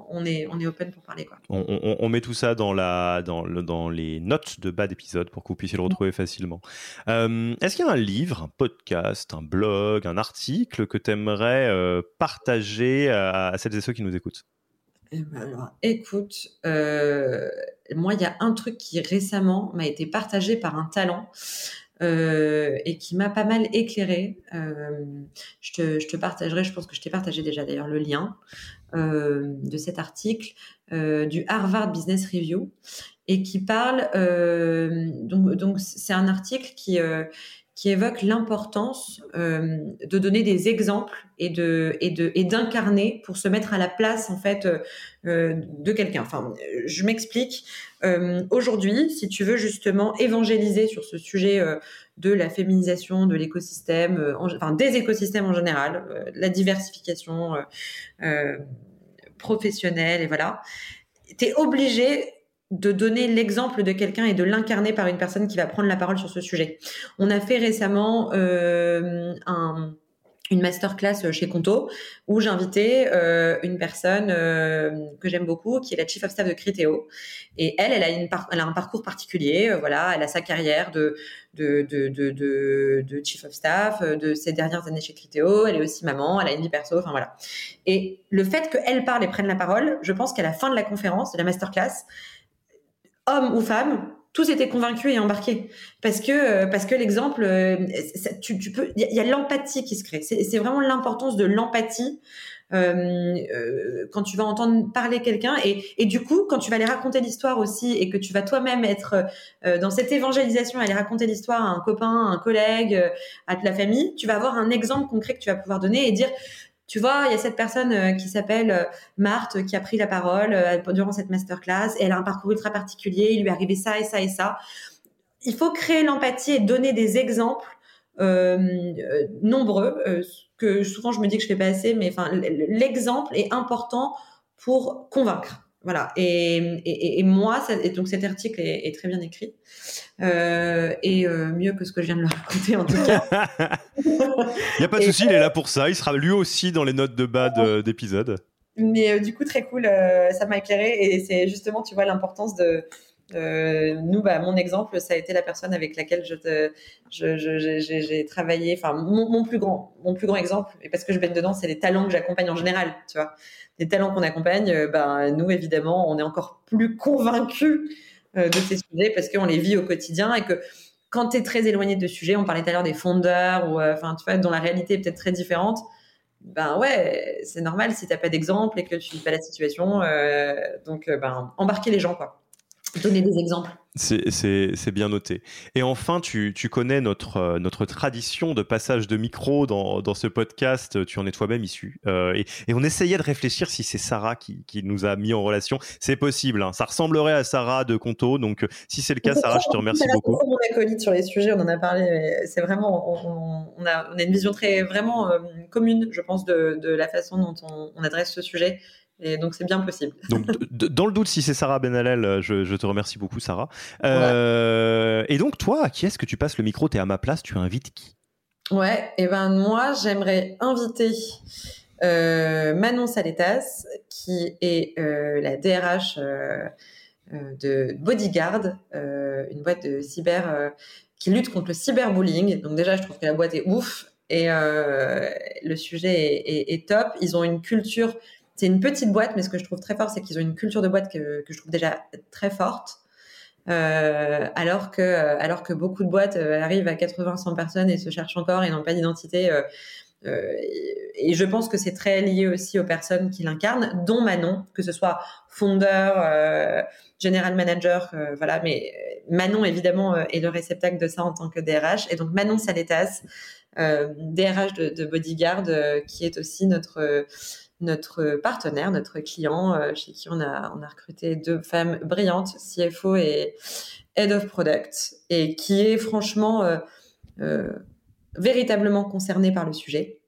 On est, on est open pour parler. Quoi. On, on, on, met tout ça dans, la, dans, le, dans les notes de bas d'épisode pour que vous puissiez le retrouver facilement. Euh, Est-ce qu'il y a un livre, un podcast, un blog, un article que tu aimerais euh, partager à, à celles et ceux qui nous écoutent? Eh ben alors, écoute, euh, moi, il y a un truc qui récemment m'a été partagé par un talent euh, et qui m'a pas mal éclairé. Euh, je, te, partagerai, je pense que je t'ai partagé déjà d'ailleurs le lien euh, de cet article du Harvard Business Review et qui parle. Donc c'est un article qui qui évoque l'importance euh, de donner des exemples et de et de et d'incarner pour se mettre à la place en fait euh, de quelqu'un. Enfin, je m'explique. Euh, Aujourd'hui, si tu veux justement évangéliser sur ce sujet euh, de la féminisation de l'écosystème, euh, enfin des écosystèmes en général, euh, la diversification professionnelle et voilà, t'es obligé de donner l'exemple de quelqu'un et de l'incarner par une personne qui va prendre la parole sur ce sujet. On a fait récemment euh, un, une masterclass chez Conto où j'ai invité euh, une personne euh, que j'aime beaucoup qui est la chief of staff de Criteo. Et elle elle a un parcours particulier euh, voilà. Elle a sa carrière de de chief of staff de ses dernières années chez Criteo. Elle est aussi maman elle a une vie perso enfin voilà. Et le fait qu'elle parle et prenne la parole je pense qu'à la fin de la conférence de la masterclass homme ou femme tous étaient convaincus et embarqués. Parce que euh, parce que l'exemple euh, tu, peux il y a, l'empathie qui se crée. C'est vraiment l'importance de l'empathie euh, quand tu vas entendre parler quelqu'un. Et, du coup quand tu vas aller raconter l'histoire aussi et que tu vas toi-même être dans cette évangélisation aller raconter l'histoire à un copain un collègue à la famille tu vas avoir un exemple concret que tu vas pouvoir donner et dire tu vois, il y a cette personne euh, qui s'appelle euh, Marthe qui a pris la parole euh, durant cette masterclass et elle a un parcours ultra particulier, il lui est arrivé ça et ça et ça. Il faut créer l'empathie et donner des exemples nombreux, que souvent je me dis que je fais pas assez, mais l'exemple est important pour convaincre. Voilà. Et, et, moi, ça, et donc cet article est, très bien écrit euh, et euh, mieux que ce que je viens de le raconter en tout cas. *laughs* il n'y a pas de souci, il est là pour ça. Il sera lui aussi dans les notes de bas d'épisode. Mais euh, du coup, très cool. ça m'a éclairé et c'est justement, tu vois, l'importance de. Nous, bah, mon exemple, ça a été la personne avec laquelle je j'ai travaillé. Enfin, mon, plus grand, mon plus grand exemple, et parce que je baigne dedans, c'est les talents que j'accompagne en général. Tu vois, les talents qu'on accompagne, euh, ben, nous, évidemment, on est encore plus convaincus euh, de ces sujets parce qu'on les vit au quotidien et que quand tu es très éloigné de ce sujet, on parlait tout à l'heure des fondeurs, ou, euh, enfin, tu vois, dont la réalité est peut-être très différente, ben ouais, c'est normal si tu n'as pas d'exemple et que tu vis pas la situation. donc, ben, embarquer les gens, quoi. Donner des exemples. C'est bien noté. Et enfin, tu, connais notre, euh, notre tradition de passage de micro dans, dans ce podcast. Tu en es toi-même issu. Euh, et, on essayait de réfléchir si c'est Sarah qui, qui, nous a mis en relation. C'est possible. Hein. Ça ressemblerait à Sarah de Conto. Donc, euh, si c'est le cas, Sarah, je te remercie beaucoup. mon acolyte sur les sujets, on en a parlé. C'est vraiment, on, a, on, a, une vision très vraiment commune, je pense, de, de la façon dont on, on adresse ce sujet. Et donc, c'est bien possible. *laughs* Donc, dans le doute, si c'est Sarah Benalel, euh, je, je, te remercie beaucoup, Sarah. Euh, et donc, toi, à qui est-ce que tu passes le micro? Tu es à ma place, tu invites qui? Ouais, et ben moi, j'aimerais inviter euh, Manon Saletas, qui est la DRH de Bodyguard, une boîte de cyber qui lutte contre le cyberbullying. Donc, déjà, je trouve que la boîte est ouf. Et le sujet est, est top. Ils ont une culture c'est une petite boîte, mais ce que je trouve très fort, c'est qu'ils ont une culture de boîte que, je trouve déjà très forte. Euh, alors que alors que beaucoup de boîtes euh, arrivent à 80-100 personnes et se cherchent encore et n'ont pas d'identité. Euh, et je pense que c'est très lié aussi aux personnes qui l'incarnent, dont Manon, que ce soit fondeur, general manager, voilà. Mais Manon évidemment est le réceptacle de ça en tant que DRH. Et donc Manon Saletas, DRH de Bodyguard, qui est aussi notre notre partenaire, notre client, euh, chez qui on a, recruté deux femmes brillantes, CFO et Head of Product, et qui est franchement euh, euh, véritablement concernée par le sujet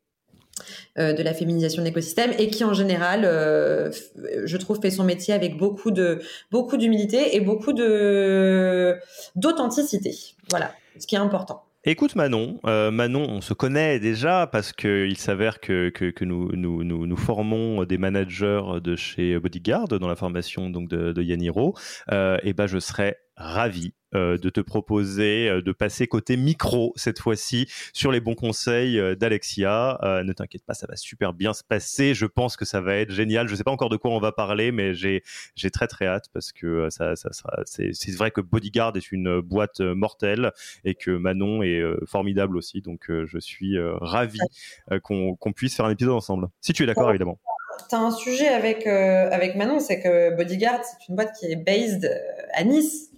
de la féminisation de l'écosystème et qui en général, je trouve, fait son métier avec beaucoup de beaucoup d'humilité et beaucoup d'authenticité. Voilà, ce qui est important. Écoute Manon, euh, Manon, on se connaît déjà parce qu'il s'avère que, que, nous, nous, nous, formons des managers de chez Bodyguard dans la formation donc de, de Yaniro. Euh, et ben je serais ravi euh, de te proposer euh, de passer côté micro cette fois-ci sur les bons conseils euh, d'Alexia. ne t'inquiète pas, ça va super bien se passer. Je pense que ça va être génial. Je ne sais pas encore de quoi on va parler, mais j'ai j'ai très très hâte parce que ça, ça sera. C'est vrai que Bodyguard est une boîte mortelle et que Manon est formidable aussi. Donc je suis ravi qu'on puisse faire un épisode ensemble. Si tu es d'accord, évidemment tu as un sujet avec, avec Manon, c'est que Bodyguard, c'est une boîte qui est based à Nice.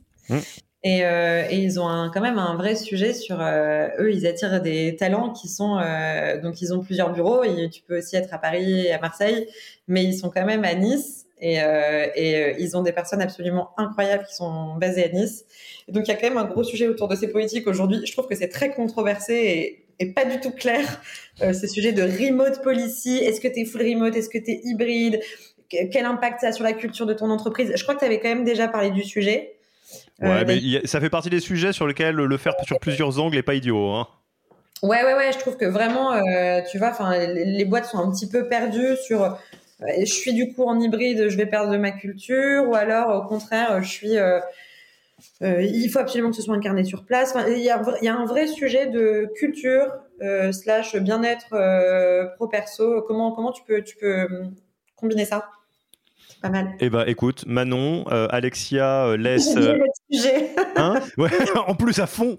Et, euh, et, ils ont quand même un vrai sujet sur euh, eux. Ils attirent des talents qui sont euh, donc ils ont plusieurs bureaux. Tu peux aussi être à Paris et à Marseille, mais ils sont quand même à Nice. Et, ils ont des personnes absolument incroyables qui sont basées à Nice. Donc il y a quand même un gros sujet autour de ces politiques aujourd'hui. Je trouve que c'est très controversé et, pas du tout clair. Ces sujets de remote policy. Est-ce que tu es full remote? Est-ce que tu es hybride Quel impact ça a sur la culture de ton entreprise? Je crois que tu avais quand même déjà parlé du sujet. Ouais, euh, mais ça fait partie des sujets sur lesquels le faire sur plusieurs angles n'est pas idiot. Hein. Ouais, ouais, ouais, je trouve que vraiment, euh, tu vois, enfin, les, boîtes sont un petit peu perdues sur. Euh, je suis du coup en hybride, je vais perdre de ma culture, ou alors au contraire, je suis. Euh, il faut absolument que ce soit incarné sur place. il, y a, il y a un vrai sujet de culture slash bien-être pro perso. Comment comment tu peux tu peux combiner ça? Pas mal. Eh ben, écoute, Manon, euh, Alexia euh, laisse. Euh, hein ouais, *laughs* en plus à fond.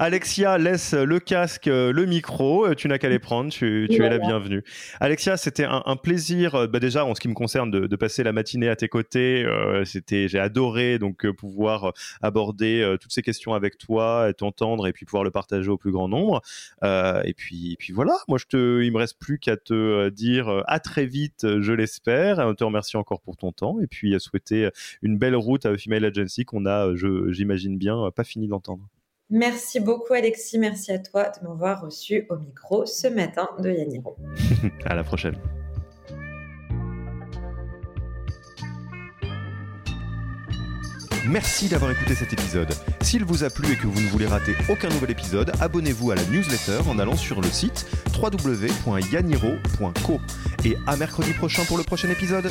Alexia laisse le casque, le micro. Tu n'as qu'à les prendre. Tu, tu es la bienvenue. Alexia, c'était un, plaisir. Bah, déjà, en ce qui me concerne, de, passer la matinée à tes côtés. c'était, j'ai adoré donc pouvoir aborder toutes ces questions avec toi, t'entendre et puis pouvoir le partager au plus grand nombre. et puis, et puis voilà. Moi, je te, il me reste plus qu'à te dire à très vite, je l'espère. Te remercie encore pour ton temps et puis à souhaiter une belle route à Female Agency qu'on a, j'imagine bien, pas fini d'entendre. Merci beaucoup Alexis, merci à toi de m'avoir reçu au micro ce matin de Yaniro. *laughs* à la prochaine. Merci d'avoir écouté cet épisode. S'il vous a plu et que vous ne voulez rater aucun nouvel épisode, abonnez-vous à la newsletter en allant sur le site www.yaniro.co. Et à mercredi prochain pour le prochain épisode.